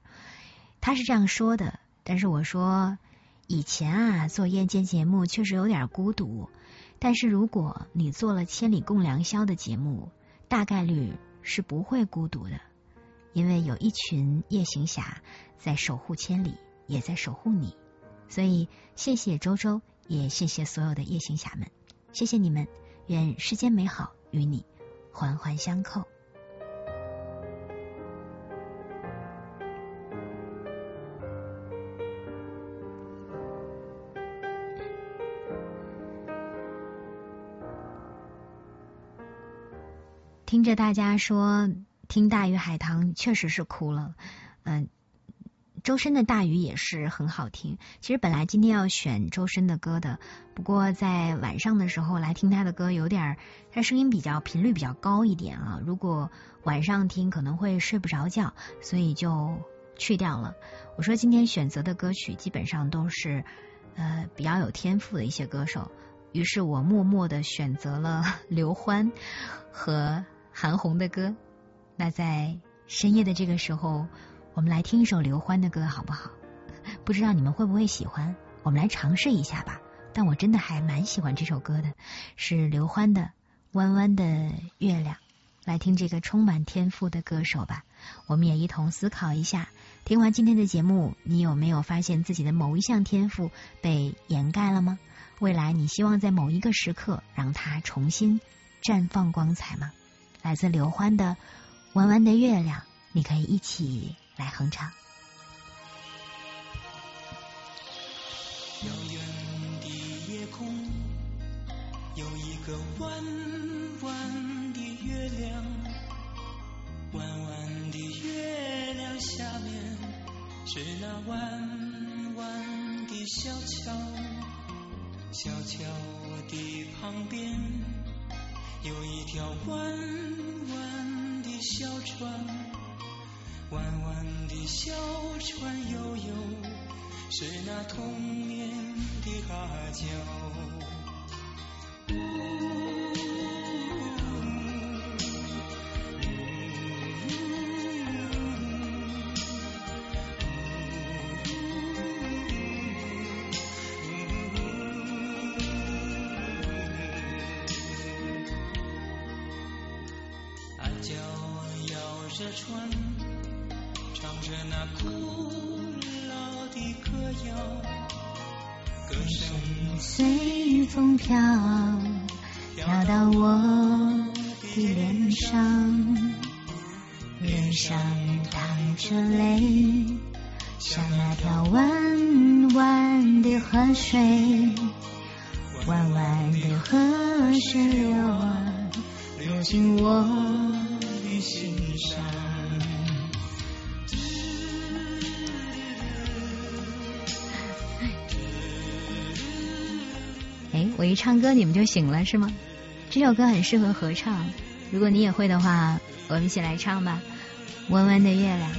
他是这样说的，但是我说以前啊，做夜间节目确实有点孤独，但是如果你做了《千里共良宵》的节目，大概率是不会孤独的，因为有一群夜行侠在守护千里，也在守护你。所以，谢谢周周，也谢谢所有的夜行侠们，谢谢你们，愿世间美好与你环环相扣。听着大家说听《大鱼海棠》确实是哭了，嗯，周深的《大鱼》也是很好听。其实本来今天要选周深的歌的，不过在晚上的时候来听他的歌，有点他声音比较频率比较高一点啊。如果晚上听可能会睡不着觉，所以就去掉了。我说今天选择的歌曲基本上都是呃比较有天赋的一些歌手，于是我默默的选择了 刘欢和。韩红的歌，那在深夜的这个时候，我们来听一首刘欢的歌好不好？不知道你们会不会喜欢？我们来尝试一下吧。但我真的还蛮喜欢这首歌的，是刘欢的《弯弯的月亮》。来听这个充满天赋的歌手吧。我们也一同思考一下，听完今天的节目，你有没有发现自己的某一项天赋被掩盖了吗？未来你希望在某一个时刻让它重新绽放光彩吗？来自刘欢的《弯弯的月亮》，你可以一起来哼唱。遥远的夜空有一个弯弯的月亮，弯弯的月亮下面是那弯弯的小桥，小桥的旁边有一条弯弯的小船，弯弯的小船悠悠。是那童年的阿娇。飘，飘到我的脸上，脸上淌着泪，像那条弯弯的河水，弯弯的河水流啊，流进我我一唱歌你们就醒了是吗？这首歌很适合合唱，如果你也会的话，我们一起来唱吧。弯弯的月亮。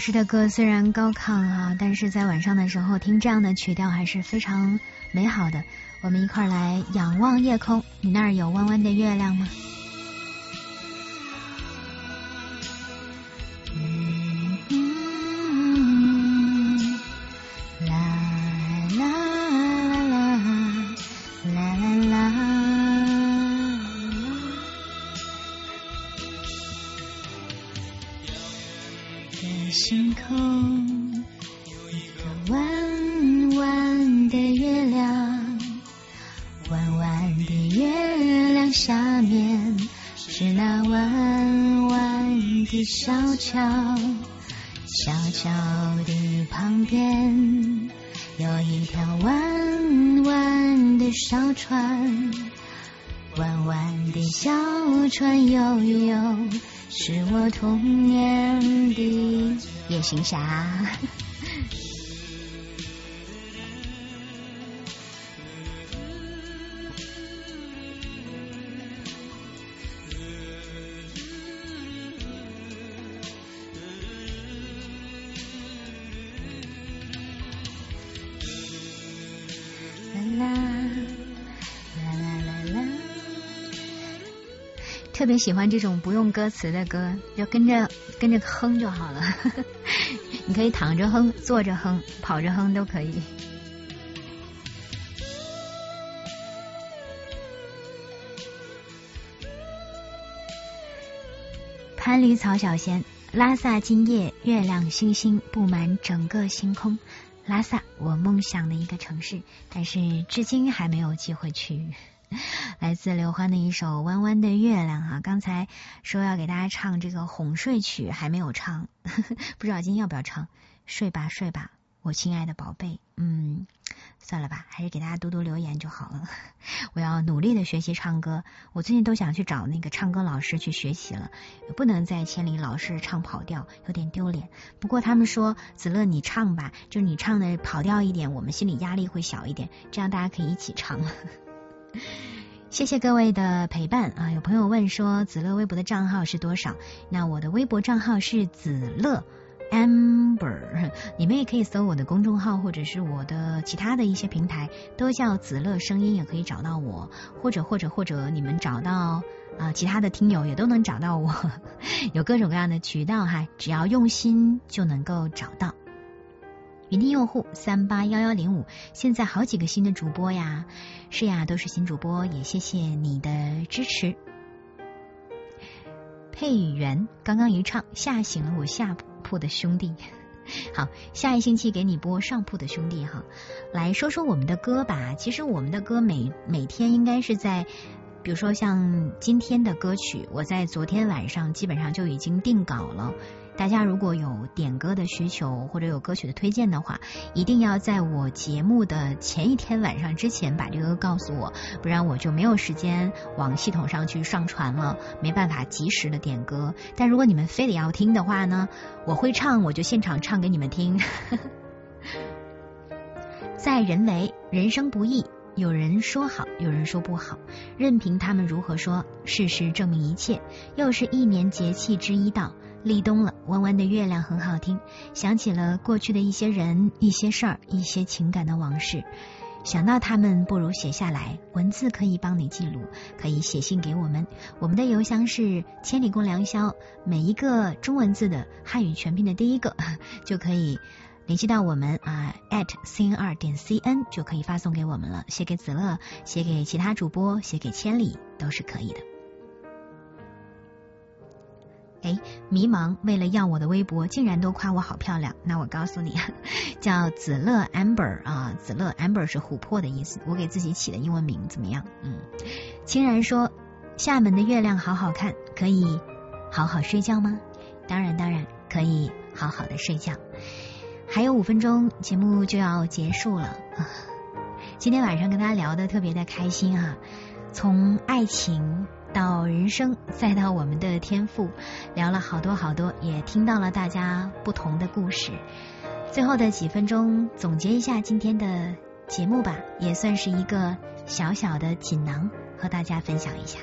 师的歌虽然高亢啊，但是在晚上的时候听这样的曲调还是非常美好的。我们一块儿来仰望夜空，你那儿有弯弯的月亮吗？天空有一个弯弯的月亮，弯弯的月亮下面是那弯弯的小桥，小桥的旁边有一条弯弯的小船，弯弯的小船悠悠，是我童年的家。夜行侠。啦啦啦啦啦啦，特别喜欢这种不用歌词的歌，就跟着跟着哼就好了。你可以躺着哼、坐着哼、跑着哼都可以。潘驴曹小仙，拉萨今夜月亮星星布满整个星空。拉萨，我梦想的一个城市，但是至今还没有机会去。来自刘欢的一首《弯弯的月亮》哈，刚才说要给大家唱这个哄睡曲，还没有唱，不知道今天要不要唱？睡吧，睡吧，我亲爱的宝贝。嗯，算了吧，还是给大家多多留言就好了。我要努力的学习唱歌，我最近都想去找那个唱歌老师去学习了，不能在千里老师唱跑调，有点丢脸。不过他们说子乐你唱吧，就是你唱的跑调一点，我们心里压力会小一点，这样大家可以一起唱。谢谢各位的陪伴啊！有朋友问说子乐微博的账号是多少？那我的微博账号是子乐 amber，你们也可以搜我的公众号或者是我的其他的一些平台，都叫子乐声音，也可以找到我，或者或者或者你们找到啊其他的听友也都能找到我，有各种各样的渠道哈，只要用心就能够找到。云听用户三八幺幺零五，现在好几个新的主播呀，是呀，都是新主播，也谢谢你的支持。配员刚刚一唱，吓醒了我下铺的兄弟。好，下一星期给你播上铺的兄弟哈，来说说我们的歌吧。其实我们的歌每每天应该是在，比如说像今天的歌曲，我在昨天晚上基本上就已经定稿了。大家如果有点歌的需求或者有歌曲的推荐的话，一定要在我节目的前一天晚上之前把这个告诉我，不然我就没有时间往系统上去上传了，没办法及时的点歌。但如果你们非得要听的话呢，我会唱，我就现场唱给你们听。在人为，人生不易，有人说好，有人说不好，任凭他们如何说，事实证明一切。又是一年节气之一到。立冬了，弯弯的月亮很好听，想起了过去的一些人、一些事儿、一些情感的往事。想到他们，不如写下来，文字可以帮你记录，可以写信给我们。我们的邮箱是千里共良宵，每一个中文字的汉语全拼的第一个就可以联系到我们啊，at cn 二点 cn 就可以发送给我们了。写给子乐，写给其他主播，写给千里都是可以的。哎，迷茫，为了要我的微博，竟然都夸我好漂亮。那我告诉你，叫子乐 Amber 啊，子乐 Amber 是琥珀的意思，我给自己起的英文名怎么样？嗯，清然说，厦门的月亮好好看，可以好好睡觉吗？当然，当然可以好好的睡觉。还有五分钟，节目就要结束了！今天晚上跟大家聊的特别的开心啊，从爱情。到人生，再到我们的天赋，聊了好多好多，也听到了大家不同的故事。最后的几分钟，总结一下今天的节目吧，也算是一个小小的锦囊，和大家分享一下。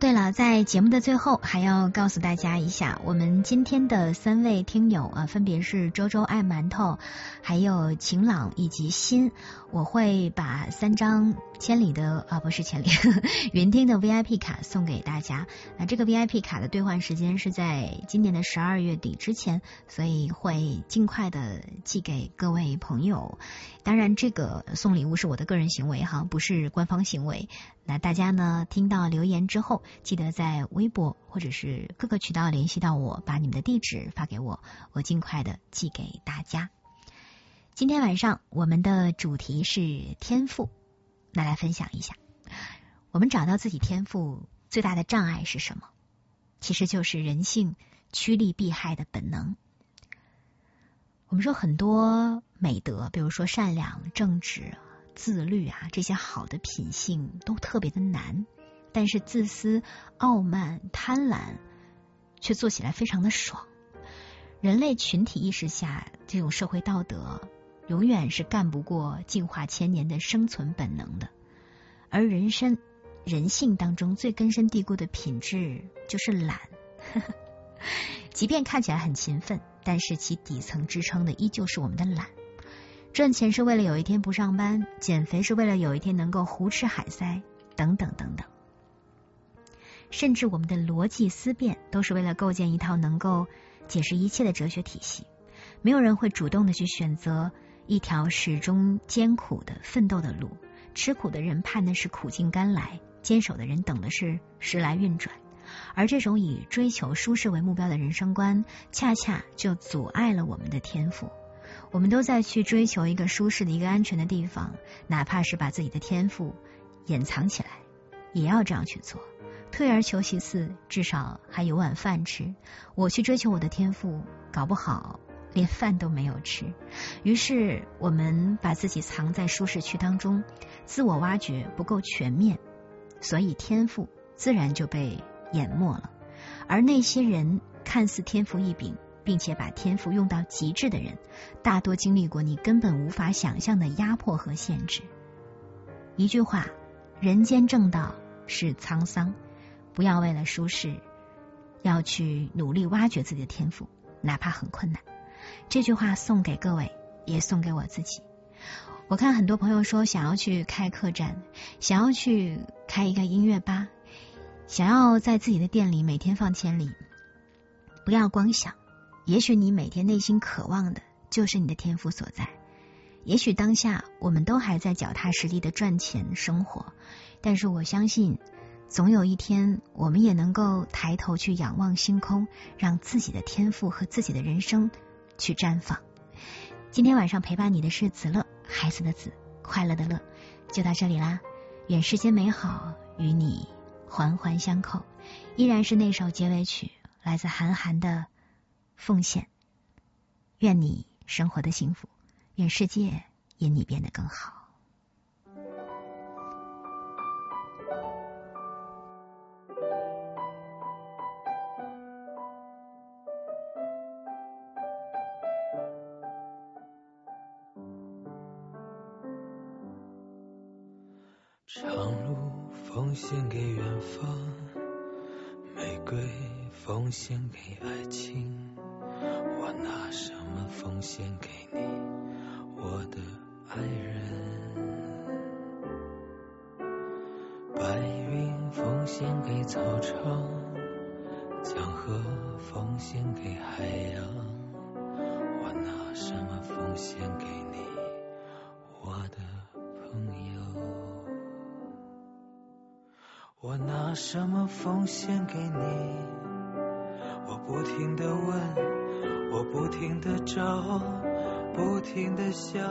对了，在节目的最后，还要告诉大家一下，我们今天的三位听友啊，分别是周周爱馒头，还有晴朗以及心。我会把三张千里的啊，不是千里 云听的 VIP 卡送给大家。那这个 VIP 卡的兑换时间是在今年的十二月底之前，所以会尽快的寄给各位朋友。当然，这个送礼物是我的个人行为哈，不是官方行为。那大家呢，听到留言之后，记得在微博或者是各个渠道联系到我，把你们的地址发给我，我尽快的寄给大家。今天晚上我们的主题是天赋，那来分享一下。我们找到自己天赋最大的障碍是什么？其实就是人性趋利避害的本能。我们说很多美德，比如说善良、正直、自律啊，这些好的品性都特别的难，但是自私、傲慢、贪婪却做起来非常的爽。人类群体意识下，这种社会道德永远是干不过进化千年的生存本能的，而人生人性当中最根深蒂固的品质就是懒。即便看起来很勤奋，但是其底层支撑的依旧是我们的懒。赚钱是为了有一天不上班，减肥是为了有一天能够胡吃海塞，等等等等。甚至我们的逻辑思辨都是为了构建一套能够解释一切的哲学体系。没有人会主动的去选择一条始终艰苦的奋斗的路，吃苦的人盼的是苦尽甘来，坚守的人等的是时来运转。而这种以追求舒适为目标的人生观，恰恰就阻碍了我们的天赋。我们都在去追求一个舒适的一个安全的地方，哪怕是把自己的天赋掩藏起来，也要这样去做。退而求其次，至少还有碗饭吃。我去追求我的天赋，搞不好连饭都没有吃。于是我们把自己藏在舒适区当中，自我挖掘不够全面，所以天赋自然就被淹没了。而那些人看似天赋异禀，并且把天赋用到极致的人，大多经历过你根本无法想象的压迫和限制。一句话，人间正道是沧桑。不要为了舒适，要去努力挖掘自己的天赋，哪怕很困难。这句话送给各位，也送给我自己。我看很多朋友说想要去开客栈，想要去开一个音乐吧，想要在自己的店里每天放千里。不要光想，也许你每天内心渴望的就是你的天赋所在。也许当下我们都还在脚踏实地的赚钱生活，但是我相信。总有一天，我们也能够抬头去仰望星空，让自己的天赋和自己的人生去绽放。今天晚上陪伴你的是子乐，孩子的子，快乐的乐，就到这里啦。愿世间美好与你环环相扣。依然是那首结尾曲，来自韩寒的《奉献》。愿你生活的幸福，愿世界因你变得更好。不停的想。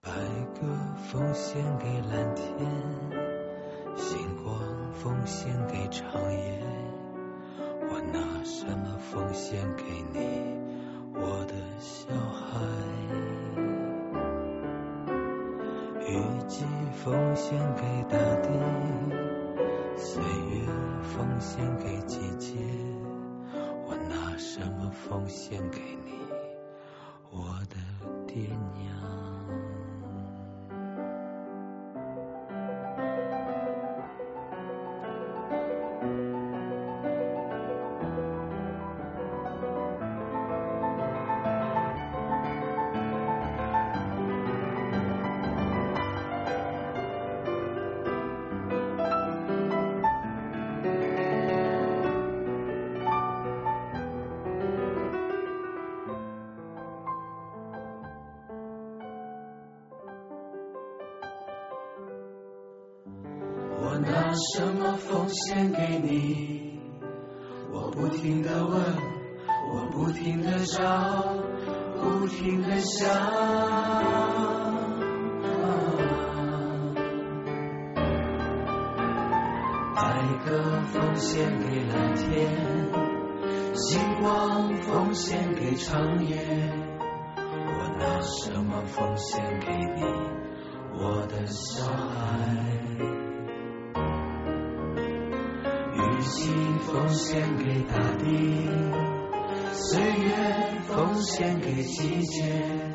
白鸽奉献给蓝天，星光奉献给长夜。我拿什么奉献给你，我的小孩？雨季奉献给大地，岁月奉献给季。奉献给什么奉献给你？我不停的问，我不停的找，不停的想。爱歌奉献给蓝天，星光奉献给长夜。我拿什么奉献给你，我的小孩？心奉献给大地，岁月奉献给季节。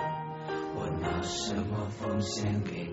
我拿什么奉献给